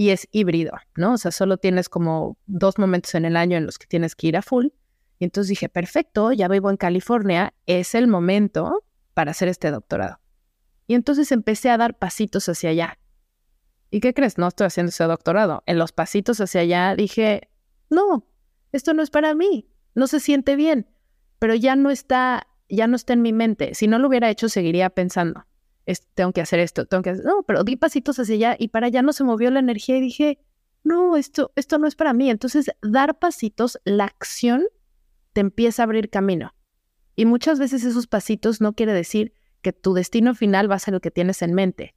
y es híbrido, ¿no? O sea, solo tienes como dos momentos en el año en los que tienes que ir a full Y entonces dije, perfecto, ya vivo en California, es el momento para hacer este doctorado. Y entonces empecé a dar pasitos hacia allá. ¿Y qué crees? No estoy haciendo ese doctorado. En los pasitos hacia allá dije, no, esto no es para mí, no se siente bien, pero ya no está, ya no está en mi mente. Si no lo hubiera hecho, seguiría pensando, tengo que hacer esto, tengo que hacer, no, pero di pasitos hacia allá y para allá no se movió la energía y dije, no, esto, esto no es para mí. Entonces, dar pasitos, la acción te empieza a abrir camino. Y muchas veces esos pasitos no quiere decir que tu destino final va a ser el que tienes en mente.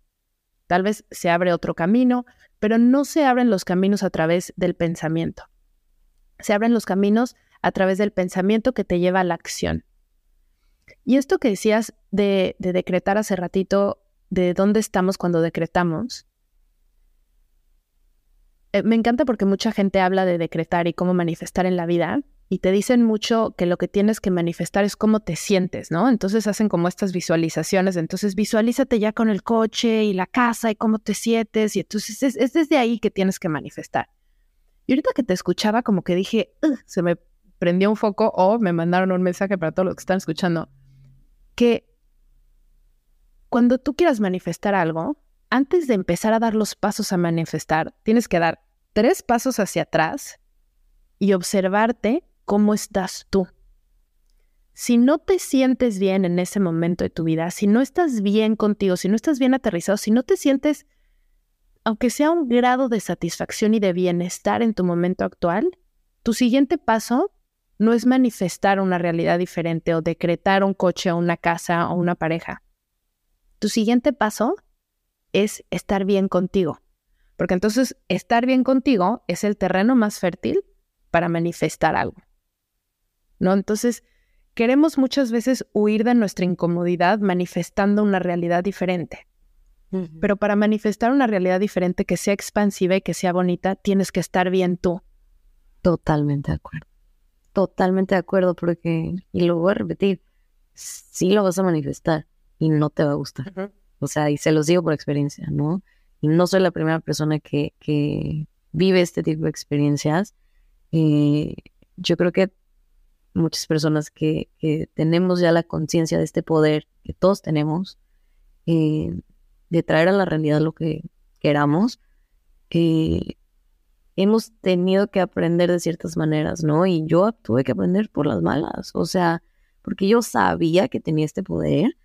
Tal vez se abre otro camino, pero no se abren los caminos a través del pensamiento. Se abren los caminos a través del pensamiento que te lleva a la acción. Y esto que decías de, de decretar hace ratito, de dónde estamos cuando decretamos, eh, me encanta porque mucha gente habla de decretar y cómo manifestar en la vida, y te dicen mucho que lo que tienes que manifestar es cómo te sientes, ¿no? Entonces hacen como estas visualizaciones, entonces visualízate ya con el coche y la casa y cómo te sientes, y entonces es, desde ahí que tienes que manifestar. Y ahorita que te escuchaba, como que dije, se me prendió un foco o me mandaron un mensaje para todos los que están escuchando, que cuando tú quieras manifestar algo, antes de empezar a dar los pasos a manifestar, tienes que dar tres pasos hacia atrás y observarte cómo estás tú. Si no te sientes bien en ese momento de tu vida, si no estás bien contigo, si no estás bien aterrizado, si no te sientes, aunque sea un grado de satisfacción y de bienestar en tu momento actual, tu siguiente paso no es manifestar una realidad diferente o decretar un coche o una casa o una pareja. Tu siguiente paso es estar bien contigo, porque entonces estar bien contigo es el terreno más fértil para manifestar algo. ¿no? Entonces, queremos muchas veces huir de nuestra incomodidad manifestando una realidad diferente. Pero para manifestar una realidad diferente que sea expansiva y que sea bonita, tienes que estar bien tú. Totalmente de acuerdo. Totalmente de acuerdo, porque, y lo voy a repetir, sí lo vas a manifestar y no te va a gustar. O sea, y se los digo por experiencia, ¿no? Y no soy la primera persona que, que vive este tipo de experiencias. Eh, yo creo que muchas personas que, tenemos ya la conciencia de este poder que todos tenemos, eh, de traer a la realidad lo que queramos, eh, hemos tenido que aprender de ciertas maneras, ¿no? Y yo tuve que aprender por las malas, o sea, porque yo sabía que tenía este poder,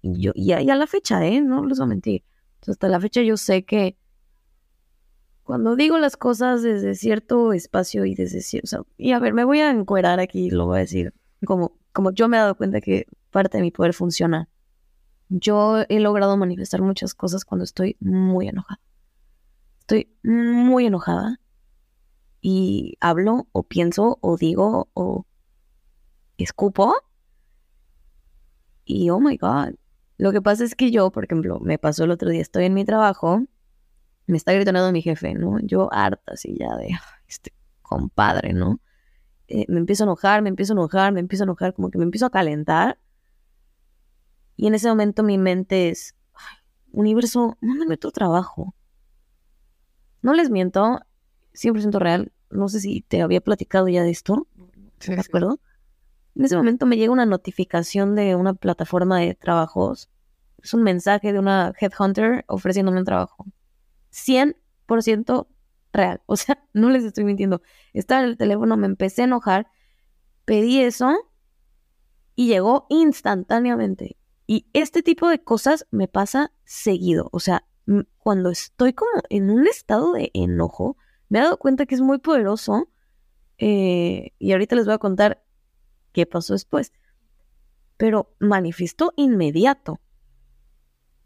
y yo, y a, la fecha, ¿eh? No les voy a mentir. hasta la fecha yo sé que cuando digo las cosas desde cierto espacio y desde cierto... y a ver, me voy a encuerar aquí, lo voy a decir, como, como yo me he dado cuenta que parte de mi poder funciona. Yo he logrado manifestar muchas cosas cuando estoy muy enojada. Estoy muy enojada y hablo o pienso o digo o escupo y oh my god. Lo que pasa es que yo, por ejemplo, me pasó el otro día, estoy en mi trabajo me está gritando mi jefe, ¿no? Yo harta así ya de este compadre, ¿no? Eh, me empiezo a enojar, me empiezo a enojar, me empiezo a enojar, como que me empiezo a calentar. Y en ese momento mi mente es, universo, mándame otro trabajo. No les miento, 100% real. No sé si te había platicado ya de esto. ¿De acuerdo? En ese momento me llega una notificación de una plataforma de trabajos. Es un mensaje de una headhunter ofreciéndome un trabajo. 100% real. O sea, no les estoy mintiendo. Estaba en el teléfono, me empecé a enojar, pedí eso y llegó instantáneamente. Y este tipo de cosas me pasa seguido. O sea, cuando estoy como en un estado de enojo, me he dado cuenta que es muy poderoso. Eh, y ahorita les voy a contar qué pasó después. Pero manifestó inmediato.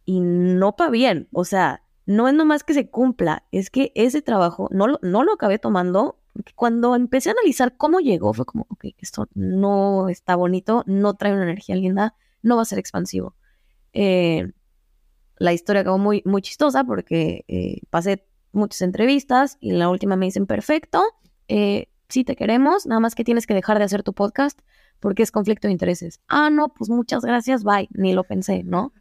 Y no para bien. O sea, no es nomás que se cumpla, es que ese trabajo no lo, no lo acabé tomando, cuando empecé a analizar cómo llegó, fue como, ok, esto no está bonito, no trae una energía linda, no va a ser expansivo. Eh, la historia acabó muy, muy chistosa porque eh, pasé muchas entrevistas y la última me dicen, perfecto, eh, sí te queremos, nada más que tienes que dejar de hacer tu podcast porque es conflicto de intereses. Ah, no, pues muchas gracias, bye, ni lo pensé, ¿no?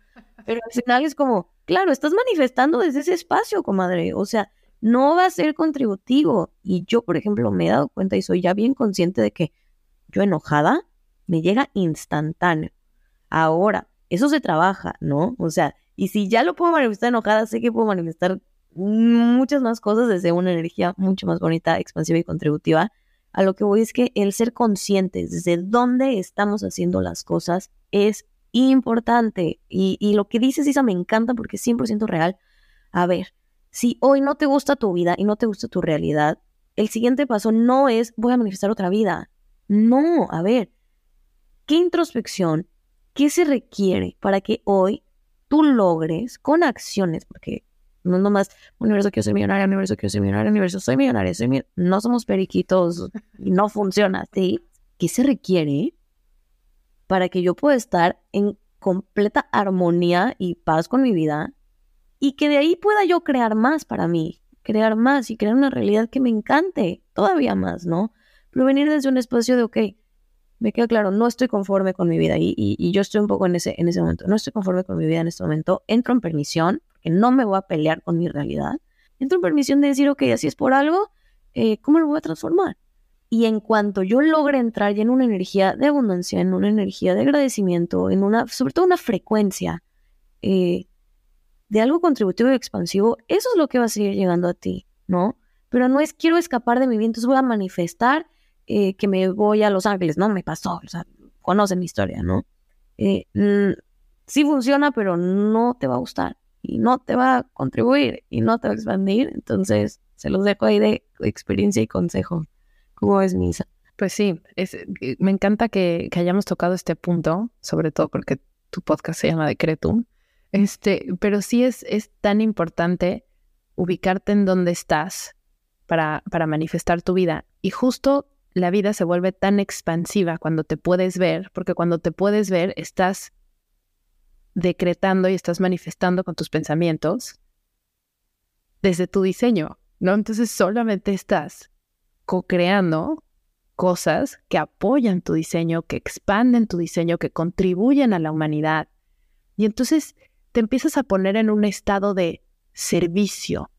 Pero al final es como, claro, estás manifestando desde ese espacio, comadre. O sea, no va a ser contributivo. Y yo, por ejemplo, me he dado cuenta y soy ya bien consciente de que yo enojada, me llega instantáneo. Ahora, eso se trabaja, ¿no? O sea, y si ya lo puedo manifestar enojada, sé que puedo manifestar muchas más cosas desde una energía mucho más bonita, expansiva y contributiva. A lo que voy es que el ser conscientes desde dónde estamos haciendo las cosas es importante. Y, y lo que dices, Isa, me encanta porque es 100% real. A ver, si hoy no te gusta tu vida y no te gusta tu realidad, el siguiente paso no es voy a manifestar otra vida. No, a ver, ¿qué introspección, qué se requiere para que hoy tú logres con acciones, porque no nomás, universo quiero ser millonario, universo quiero ser millonario, universo soy millonario, soy no somos periquitos, no funciona así. ¿Qué se requiere para que yo pueda estar en completa armonía y paz con mi vida y que de ahí pueda yo crear más para mí, crear más y crear una realidad que me encante todavía más, ¿no? Pero venir desde un espacio de, ok, me queda claro, no estoy conforme con mi vida y, y, yo estoy un poco en ese, en ese momento, no estoy conforme con mi vida en este momento, entro en permisión, porque no me voy a pelear con mi realidad, entro en permisión de decir, ok, así es por algo, eh, ¿cómo lo voy a transformar? Y en cuanto yo logre entrar ya en una energía de abundancia, en una energía de agradecimiento, en una, sobre todo una frecuencia, eh, de algo contributivo y expansivo, eso es lo que va a seguir llegando a ti, ¿no? Pero no es quiero escapar de mi vida, entonces voy a manifestar eh, que me voy a Los Ángeles, ¿no? Me pasó, o sea, conocen mi historia, ¿no? Eh, sí funciona, pero no te va a gustar y no te va a contribuir y no te va a expandir, entonces se los dejo ahí de experiencia y consejo. ¿Cómo es, Misa? Pues sí, eh, me encanta que, que hayamos tocado este punto, sobre todo porque tu podcast se llama Decretum. Este, pero sí es, es tan importante ubicarte en donde estás para, para manifestar tu vida. Y justo la vida se vuelve tan expansiva cuando te puedes ver, porque cuando te puedes ver estás decretando y estás manifestando con tus pensamientos desde tu diseño, ¿no? Entonces solamente estás co-creando cosas que apoyan tu diseño, que expanden tu diseño, que contribuyen a la humanidad. Y entonces te empiezas a poner en un estado de servicio.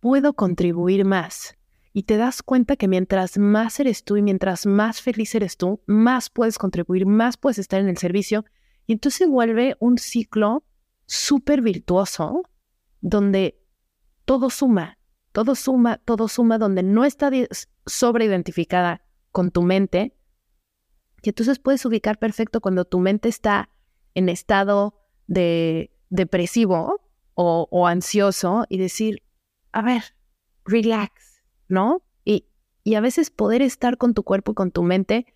Puedo contribuir más. Y te das cuenta que mientras más eres tú y mientras más feliz eres tú, más puedes contribuir, más puedes estar en el servicio. Y entonces vuelve un ciclo súper virtuoso donde todo suma, todo suma, todo suma, donde no está sobreidentificada con tu mente. Y entonces puedes ubicar perfecto cuando tu mente está en estado de depresivo o, ansioso y decir, a ver, relax, ¿no? Y, y a veces poder estar con tu cuerpo y con tu mente,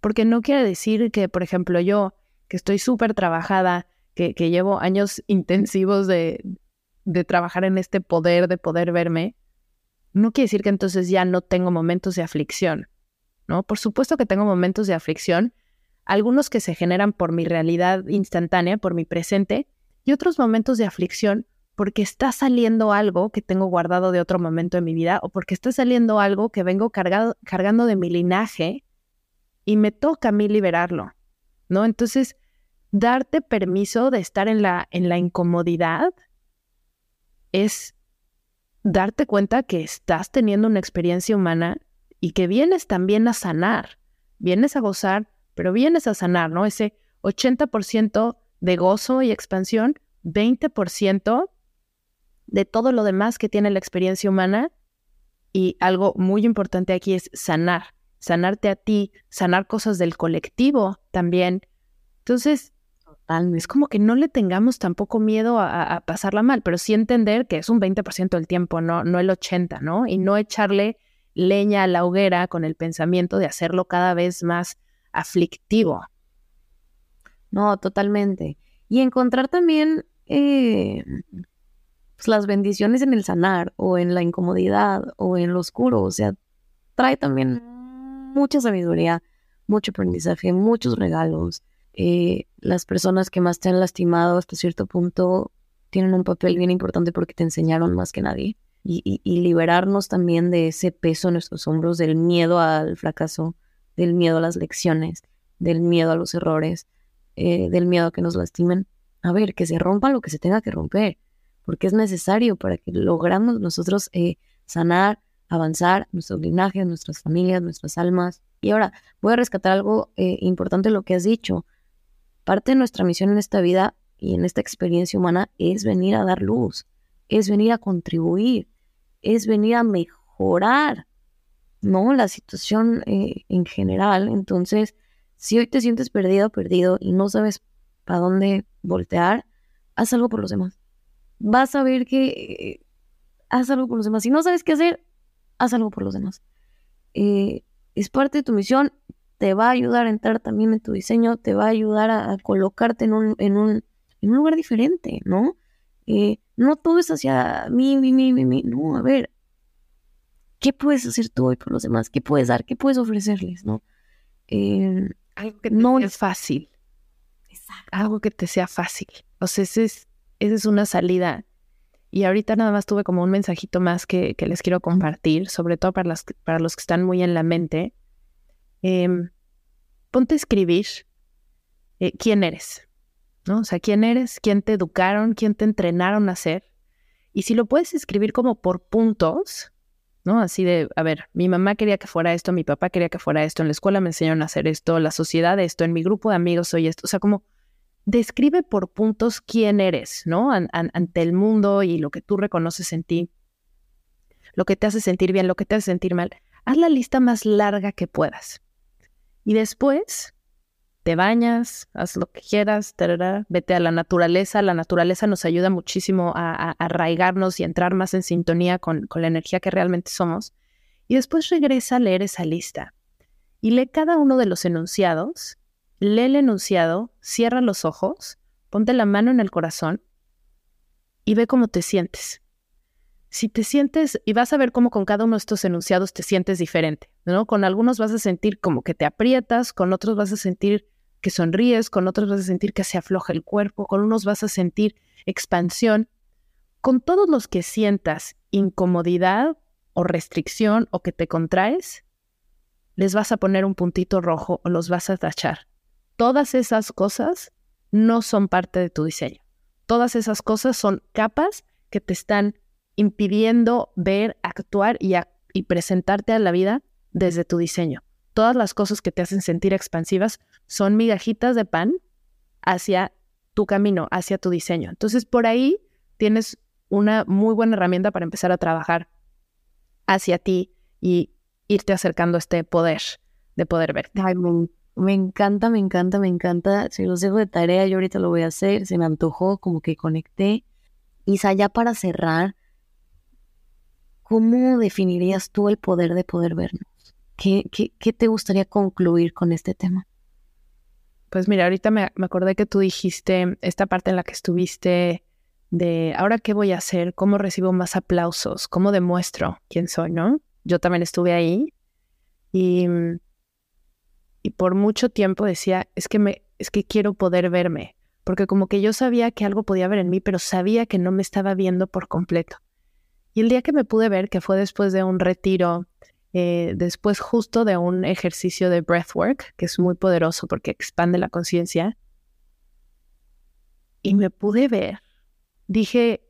porque no quiere decir que, por ejemplo, yo, que estoy súper trabajada, que, llevo años intensivos de, de trabajar en este poder, de poder verme, no quiere decir que entonces ya no tengo momentos de aflicción, ¿no? Por supuesto que tengo momentos de aflicción, algunos que se generan por mi realidad instantánea, por mi presente, y otros momentos de aflicción porque está saliendo algo que tengo guardado de otro momento de mi vida o porque está saliendo algo que vengo cargado, cargando de mi linaje y me toca a mí liberarlo, ¿no? Entonces, darte permiso de estar en la, en la incomodidad es darte cuenta que estás teniendo una experiencia humana y que vienes también a sanar, vienes a gozar, pero vienes a sanar, ¿no? Ese 80% de gozo y expansión, 20% de todo lo demás que tiene la experiencia humana. Y algo muy importante aquí es sanar, sanarte a ti, sanar cosas del colectivo también. Entonces, es como que no le tengamos tampoco miedo a, pasarla mal, pero sí entender que es un 20% del tiempo, no, no el 80%, ¿no? Y no echarle leña a la hoguera con el pensamiento de hacerlo cada vez más aflictivo. No, totalmente. Y encontrar también eh, pues, las bendiciones en el sanar o en la incomodidad o en lo oscuro. O sea, trae también mucha sabiduría, mucho aprendizaje, muchos regalos. Eh, las personas que más te han lastimado hasta cierto punto tienen un papel bien importante porque te enseñaron más que nadie. Y, liberarnos también de ese peso en nuestros hombros, del miedo al fracaso, del miedo a las lecciones, del miedo a los errores eh, del miedo a que nos lastimen. A ver, que se rompa lo que se tenga que romper, porque es necesario para que logramos nosotros eh, sanar, avanzar nuestros linajes, nuestras familias, nuestras almas, Y ahora, voy a rescatar algo eh, importante lo que has dicho. Parte de nuestra misión en esta vida y en esta experiencia humana es venir a dar luz, es venir a contribuir, es venir a mejorar, ¿no? La situación eh, en general. Entonces, si hoy te sientes perdido perdido y no sabes para dónde voltear, haz algo por los demás. Vas a ver que eh, haz algo por los demás. Si no sabes qué hacer, haz algo por los demás. Eh, es parte de tu misión, te va a ayudar a entrar también en tu diseño, te va a ayudar a, colocarte en un, en, un, en un lugar diferente, ¿no? Eh, no todo es hacia mí, mí, mí, mí, mí. No, a ver, ¿qué puedes hacer tú hoy por los demás? ¿Qué puedes dar? ¿Qué puedes ofrecerles? ¿no? Eh, Algo que no es fácil. Exacto. Algo que te sea fácil. O sea, esa es, esa es una salida. Y ahorita nada más tuve como un mensajito más que, que les quiero compartir, sobre todo para, para los que están muy en la mente. Em, ponte a escribir eh, quién eres, ¿no? O sea, quién eres, quién te educaron, quién te entrenaron a ser. Y si lo puedes escribir como por puntos, ¿no? Así de, a ver, mi mamá quería que fuera esto, mi papá quería que fuera esto, en la escuela me enseñaron a hacer esto, la sociedad esto, en mi grupo de amigos soy esto. O sea, como describe por puntos quién eres, ¿no? ante el mundo y lo que tú reconoces en ti, lo que te hace sentir bien, lo que te hace sentir mal. Haz la lista más larga que puedas. Y después te bañas, haz lo que quieras, vete a la naturaleza. La naturaleza nos ayuda muchísimo a, arraigarnos y entrar más en sintonía con, con la energía que realmente somos. Y después regresa a leer esa lista y lee cada uno de los enunciados lee el enunciado, cierra los ojos, ponte la mano en el corazón y ve cómo te sientes. Si te sientes, y vas a ver cómo con cada uno de estos enunciados te sientes diferente, ¿no? Con algunos vas a sentir como que te aprietas, con otros vas a sentir que sonríes, con otros vas a sentir que se afloja el cuerpo, con unos vas a sentir expansión. Con todos los que sientas incomodidad o restricción o que te contraes, les vas a poner un puntito rojo o los vas a tachar todas esas cosas no son parte de tu diseño. Todas esas cosas son capas que te están impidiendo ver, actuar y, presentarte a la vida desde tu diseño. Todas las cosas que te hacen sentir expansivas son migajitas de pan hacia tu camino, hacia tu diseño. Entonces, por ahí tienes una muy buena herramienta para empezar a trabajar hacia ti y irte acercando a este poder de poder verte. Me encanta, me encanta, me encanta. Si los dejo de tarea, yo ahorita lo voy a hacer. Se me antojó, como que conecté. Isa, ya para cerrar, ¿cómo definirías tú el poder de poder vernos? ¿Qué, qué, te gustaría concluir con este tema? Pues mira, ahorita me, me, acordé que tú dijiste esta parte en la que estuviste de ahora qué voy a hacer, cómo recibo más aplausos, cómo demuestro quién soy, ¿no? Yo también estuve ahí y y por mucho tiempo decía, es que me es que quiero poder verme, porque como que yo sabía que algo podía ver en mí, pero sabía que no me estaba viendo por completo. Y el día que me pude ver, que fue después de un retiro, eh, después justo de un ejercicio de breathwork, que es muy poderoso porque expande la conciencia, y me pude ver, dije,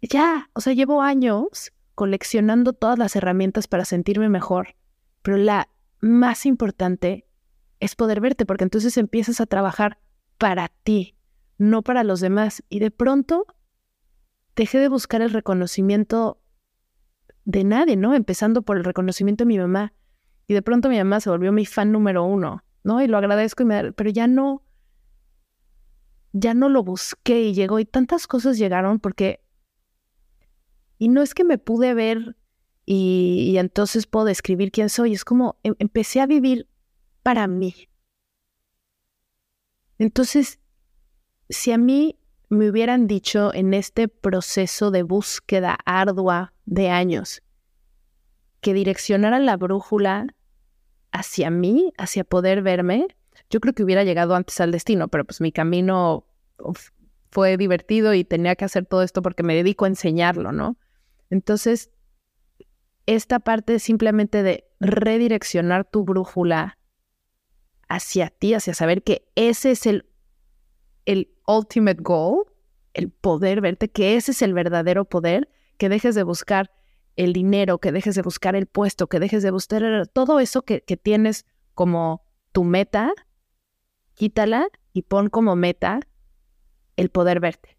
ya, o sea, llevo años coleccionando todas las herramientas para sentirme mejor, pero la más importante es poder verte, porque entonces empiezas a trabajar para ti, no para los demás. Y de pronto dejé de buscar el reconocimiento de nadie, ¿no? Empezando por el reconocimiento de mi mamá. Y de pronto mi mamá se volvió mi fan número uno, ¿no? Y lo agradezco, y me, pero ya no, ya no lo busqué y llegó. Y tantas cosas llegaron porque... Y no es que me pude ver y, entonces puedo describir quién soy. Es como em, empecé a vivir para mí. Entonces, si a mí me hubieran dicho en este proceso de búsqueda ardua de años que direccionara la brújula hacia mí, hacia poder verme, yo creo que hubiera llegado antes al destino, pero pues mi camino fue divertido y tenía que hacer todo esto porque me dedico a enseñarlo, ¿no? Entonces, esta parte simplemente de redireccionar tu brújula hacia ti, hacia saber que ese es el, el ultimate goal, el poder verte, que ese es el verdadero poder, que dejes de buscar el dinero, que dejes de buscar el puesto, que dejes de buscar todo eso que, que tienes como tu meta, quítala y pon como meta el poder verte.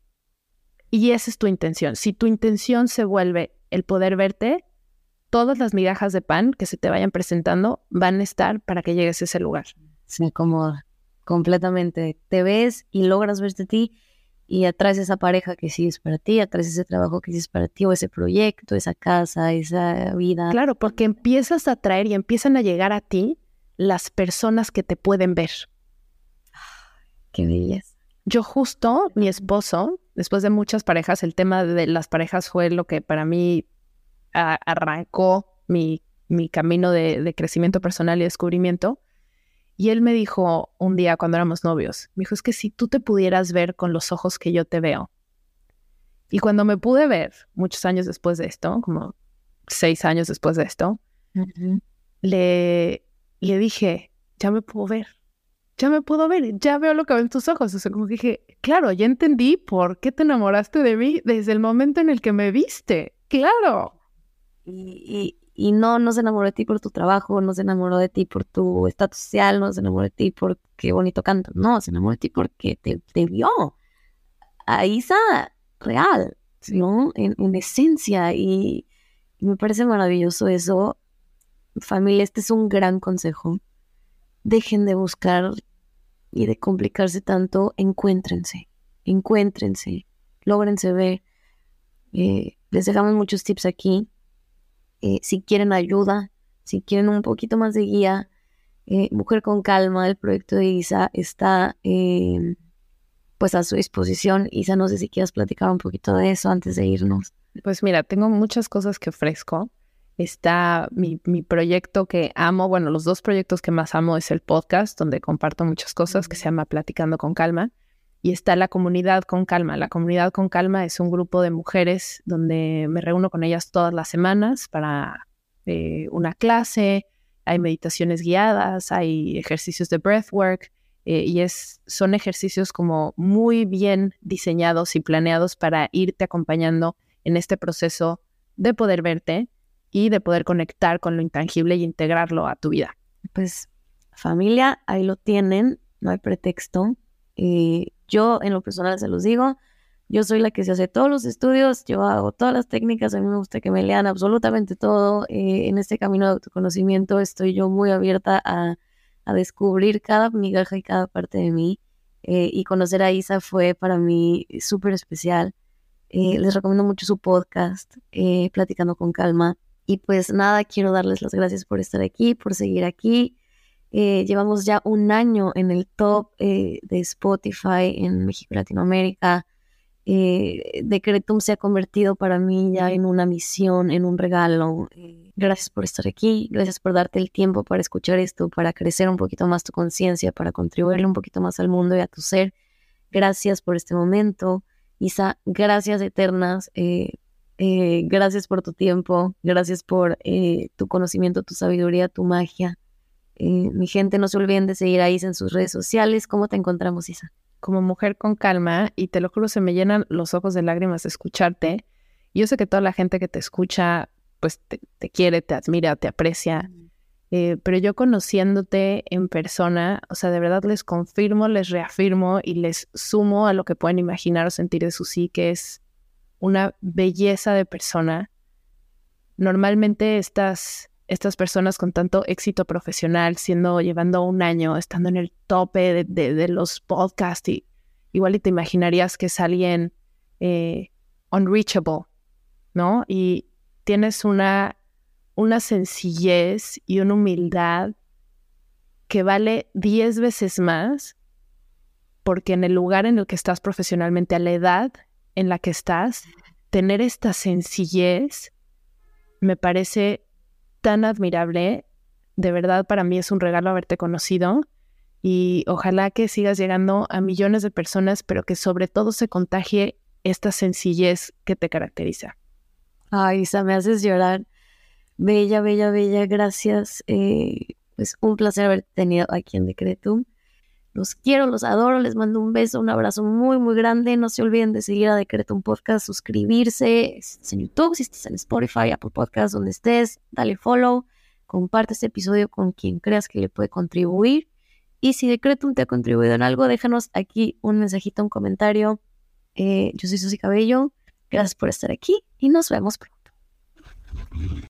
Y esa es tu intención. Si tu intención se vuelve el poder verte, todas las migajas de pan que se te vayan presentando van a estar para que llegues a ese lugar. Se acomoda completamente. Te ves y logras verte a ti y atraes esa pareja que sí es para ti, atraes ese trabajo que sí es para ti, o ese proyecto, esa casa, esa vida. Claro, porque empiezas a atraer y empiezan a llegar a ti las personas que te pueden ver. Qué belleza. Yo justo, mi esposo, después de muchas parejas, el tema de las parejas fue lo que para mí arrancó mi, mi camino de, de, crecimiento personal y descubrimiento. Y él me dijo un día cuando éramos novios, me dijo, es que si tú te pudieras ver con los ojos que yo te veo. Y cuando me pude ver, muchos años después de esto, como seis años después de esto, le, le dije, ya me puedo ver, ya me puedo ver, ya veo lo que ven tus ojos. O sea, como que dije, claro, ya entendí por qué te enamoraste de mí desde el momento en el que me viste. Claro. Y, y, no, no se enamoró de ti por tu trabajo, no se enamoró de ti por tu estatus social, no se enamoró de ti por qué bonito canto, no, se enamoró de ti porque te, vio a Isa real, ¿no? En, en esencia y me parece maravilloso eso. Familia, este es un gran consejo. Dejen de buscar y de complicarse tanto, encuéntrense, encuéntrense, logrense ver. Eh, les dejamos muchos tips aquí. Eh, si quieren ayuda, si quieren un poquito más de guía, eh, Mujer con Calma, el proyecto de Isa está em, pues a su disposición. Isa, no sé si quieras platicar un poquito de eso antes de irnos. Pues mira, tengo muchas cosas que ofrezco. Está mi, mi, proyecto que amo, bueno, los dos proyectos que más amo es el podcast, donde comparto muchas cosas, que se llama Platicando con Calma y está la comunidad con calma. La comunidad con calma es un grupo de mujeres donde me reúno con ellas todas las semanas para eh, una clase, hay meditaciones guiadas, hay ejercicios de breathwork eh, y es, son ejercicios como muy bien diseñados y planeados para irte acompañando en este proceso de poder verte y de poder conectar con lo intangible y integrarlo a tu vida. Pues familia, ahí lo tienen, no hay pretexto. Eh, yo, en lo personal, se los digo, yo soy la que se hace todos los estudios, yo hago todas las técnicas, a mí me gusta que me lean absolutamente todo. Eh, en este camino de autoconocimiento estoy yo muy abierta a, descubrir cada migaja y cada parte de mí. Eh, y conocer a Isa fue para mí súper especial. Eh, les recomiendo mucho su podcast, Platicando con Calma. Y pues nada, quiero darles las gracias por estar aquí, por seguir aquí. Eh, llevamos ya un año en el top eh, de Spotify en México y Latinoamérica. Eh, Decretum se ha convertido para mí ya en una misión, en un regalo. Eh, gracias por estar aquí, gracias por darte el tiempo para escuchar esto, para crecer un poquito más tu conciencia, para contribuirle un poquito más al mundo y a tu ser. Gracias por este momento. Isa, gracias eternas. gracias por tu tiempo, gracias por tu conocimiento, tu sabiduría, tu magia. Eh, mi gente, no se olviden de seguir a Isa en sus redes sociales. ¿Cómo te encontramos, Isa? Como mujer con calma, y te lo juro, se me llenan los ojos de lágrimas de escucharte. Yo sé que toda la gente que te escucha, pues te, quiere, te admira, te aprecia. Eh, pero yo conociéndote en persona, o sea, de verdad les confirmo, les reafirmo y les sumo a lo que pueden imaginar o sentir de su sí, que es una belleza de persona. Normalmente estas estas personas con tanto éxito profesional, siendo, llevando un año, estando en el tope de, los podcasts, y igual y te imaginarías que es alguien eh, unreachable, ¿no? Y tienes una, una sencillez y una humildad que vale diez veces más porque en el lugar en el que estás profesionalmente, a la edad en la que estás, tener esta sencillez me parece tan admirable. De verdad, para mí es un regalo haberte conocido y ojalá que sigas llegando a millones de personas, pero que sobre todo se contagie esta sencillez que te caracteriza. Ay, Isa, me haces llorar. Bella, bella, bella, gracias. Eh, es un placer haberte tenido aquí en Decretum. Los quiero, los adoro, les mando un beso, un abrazo muy, muy grande. No se olviden de seguir a Decretum Podcast, suscribirse. Si estás en YouTube, si estás en Spotify, Apple Podcast, donde estés, dale follow. Comparte este episodio con quien creas que le puede contribuir. Y si Decretum te ha contribuido en algo, déjanos aquí un mensajito, un comentario. Eh, yo soy Susi Cabello. Gracias por estar aquí y nos vemos pronto.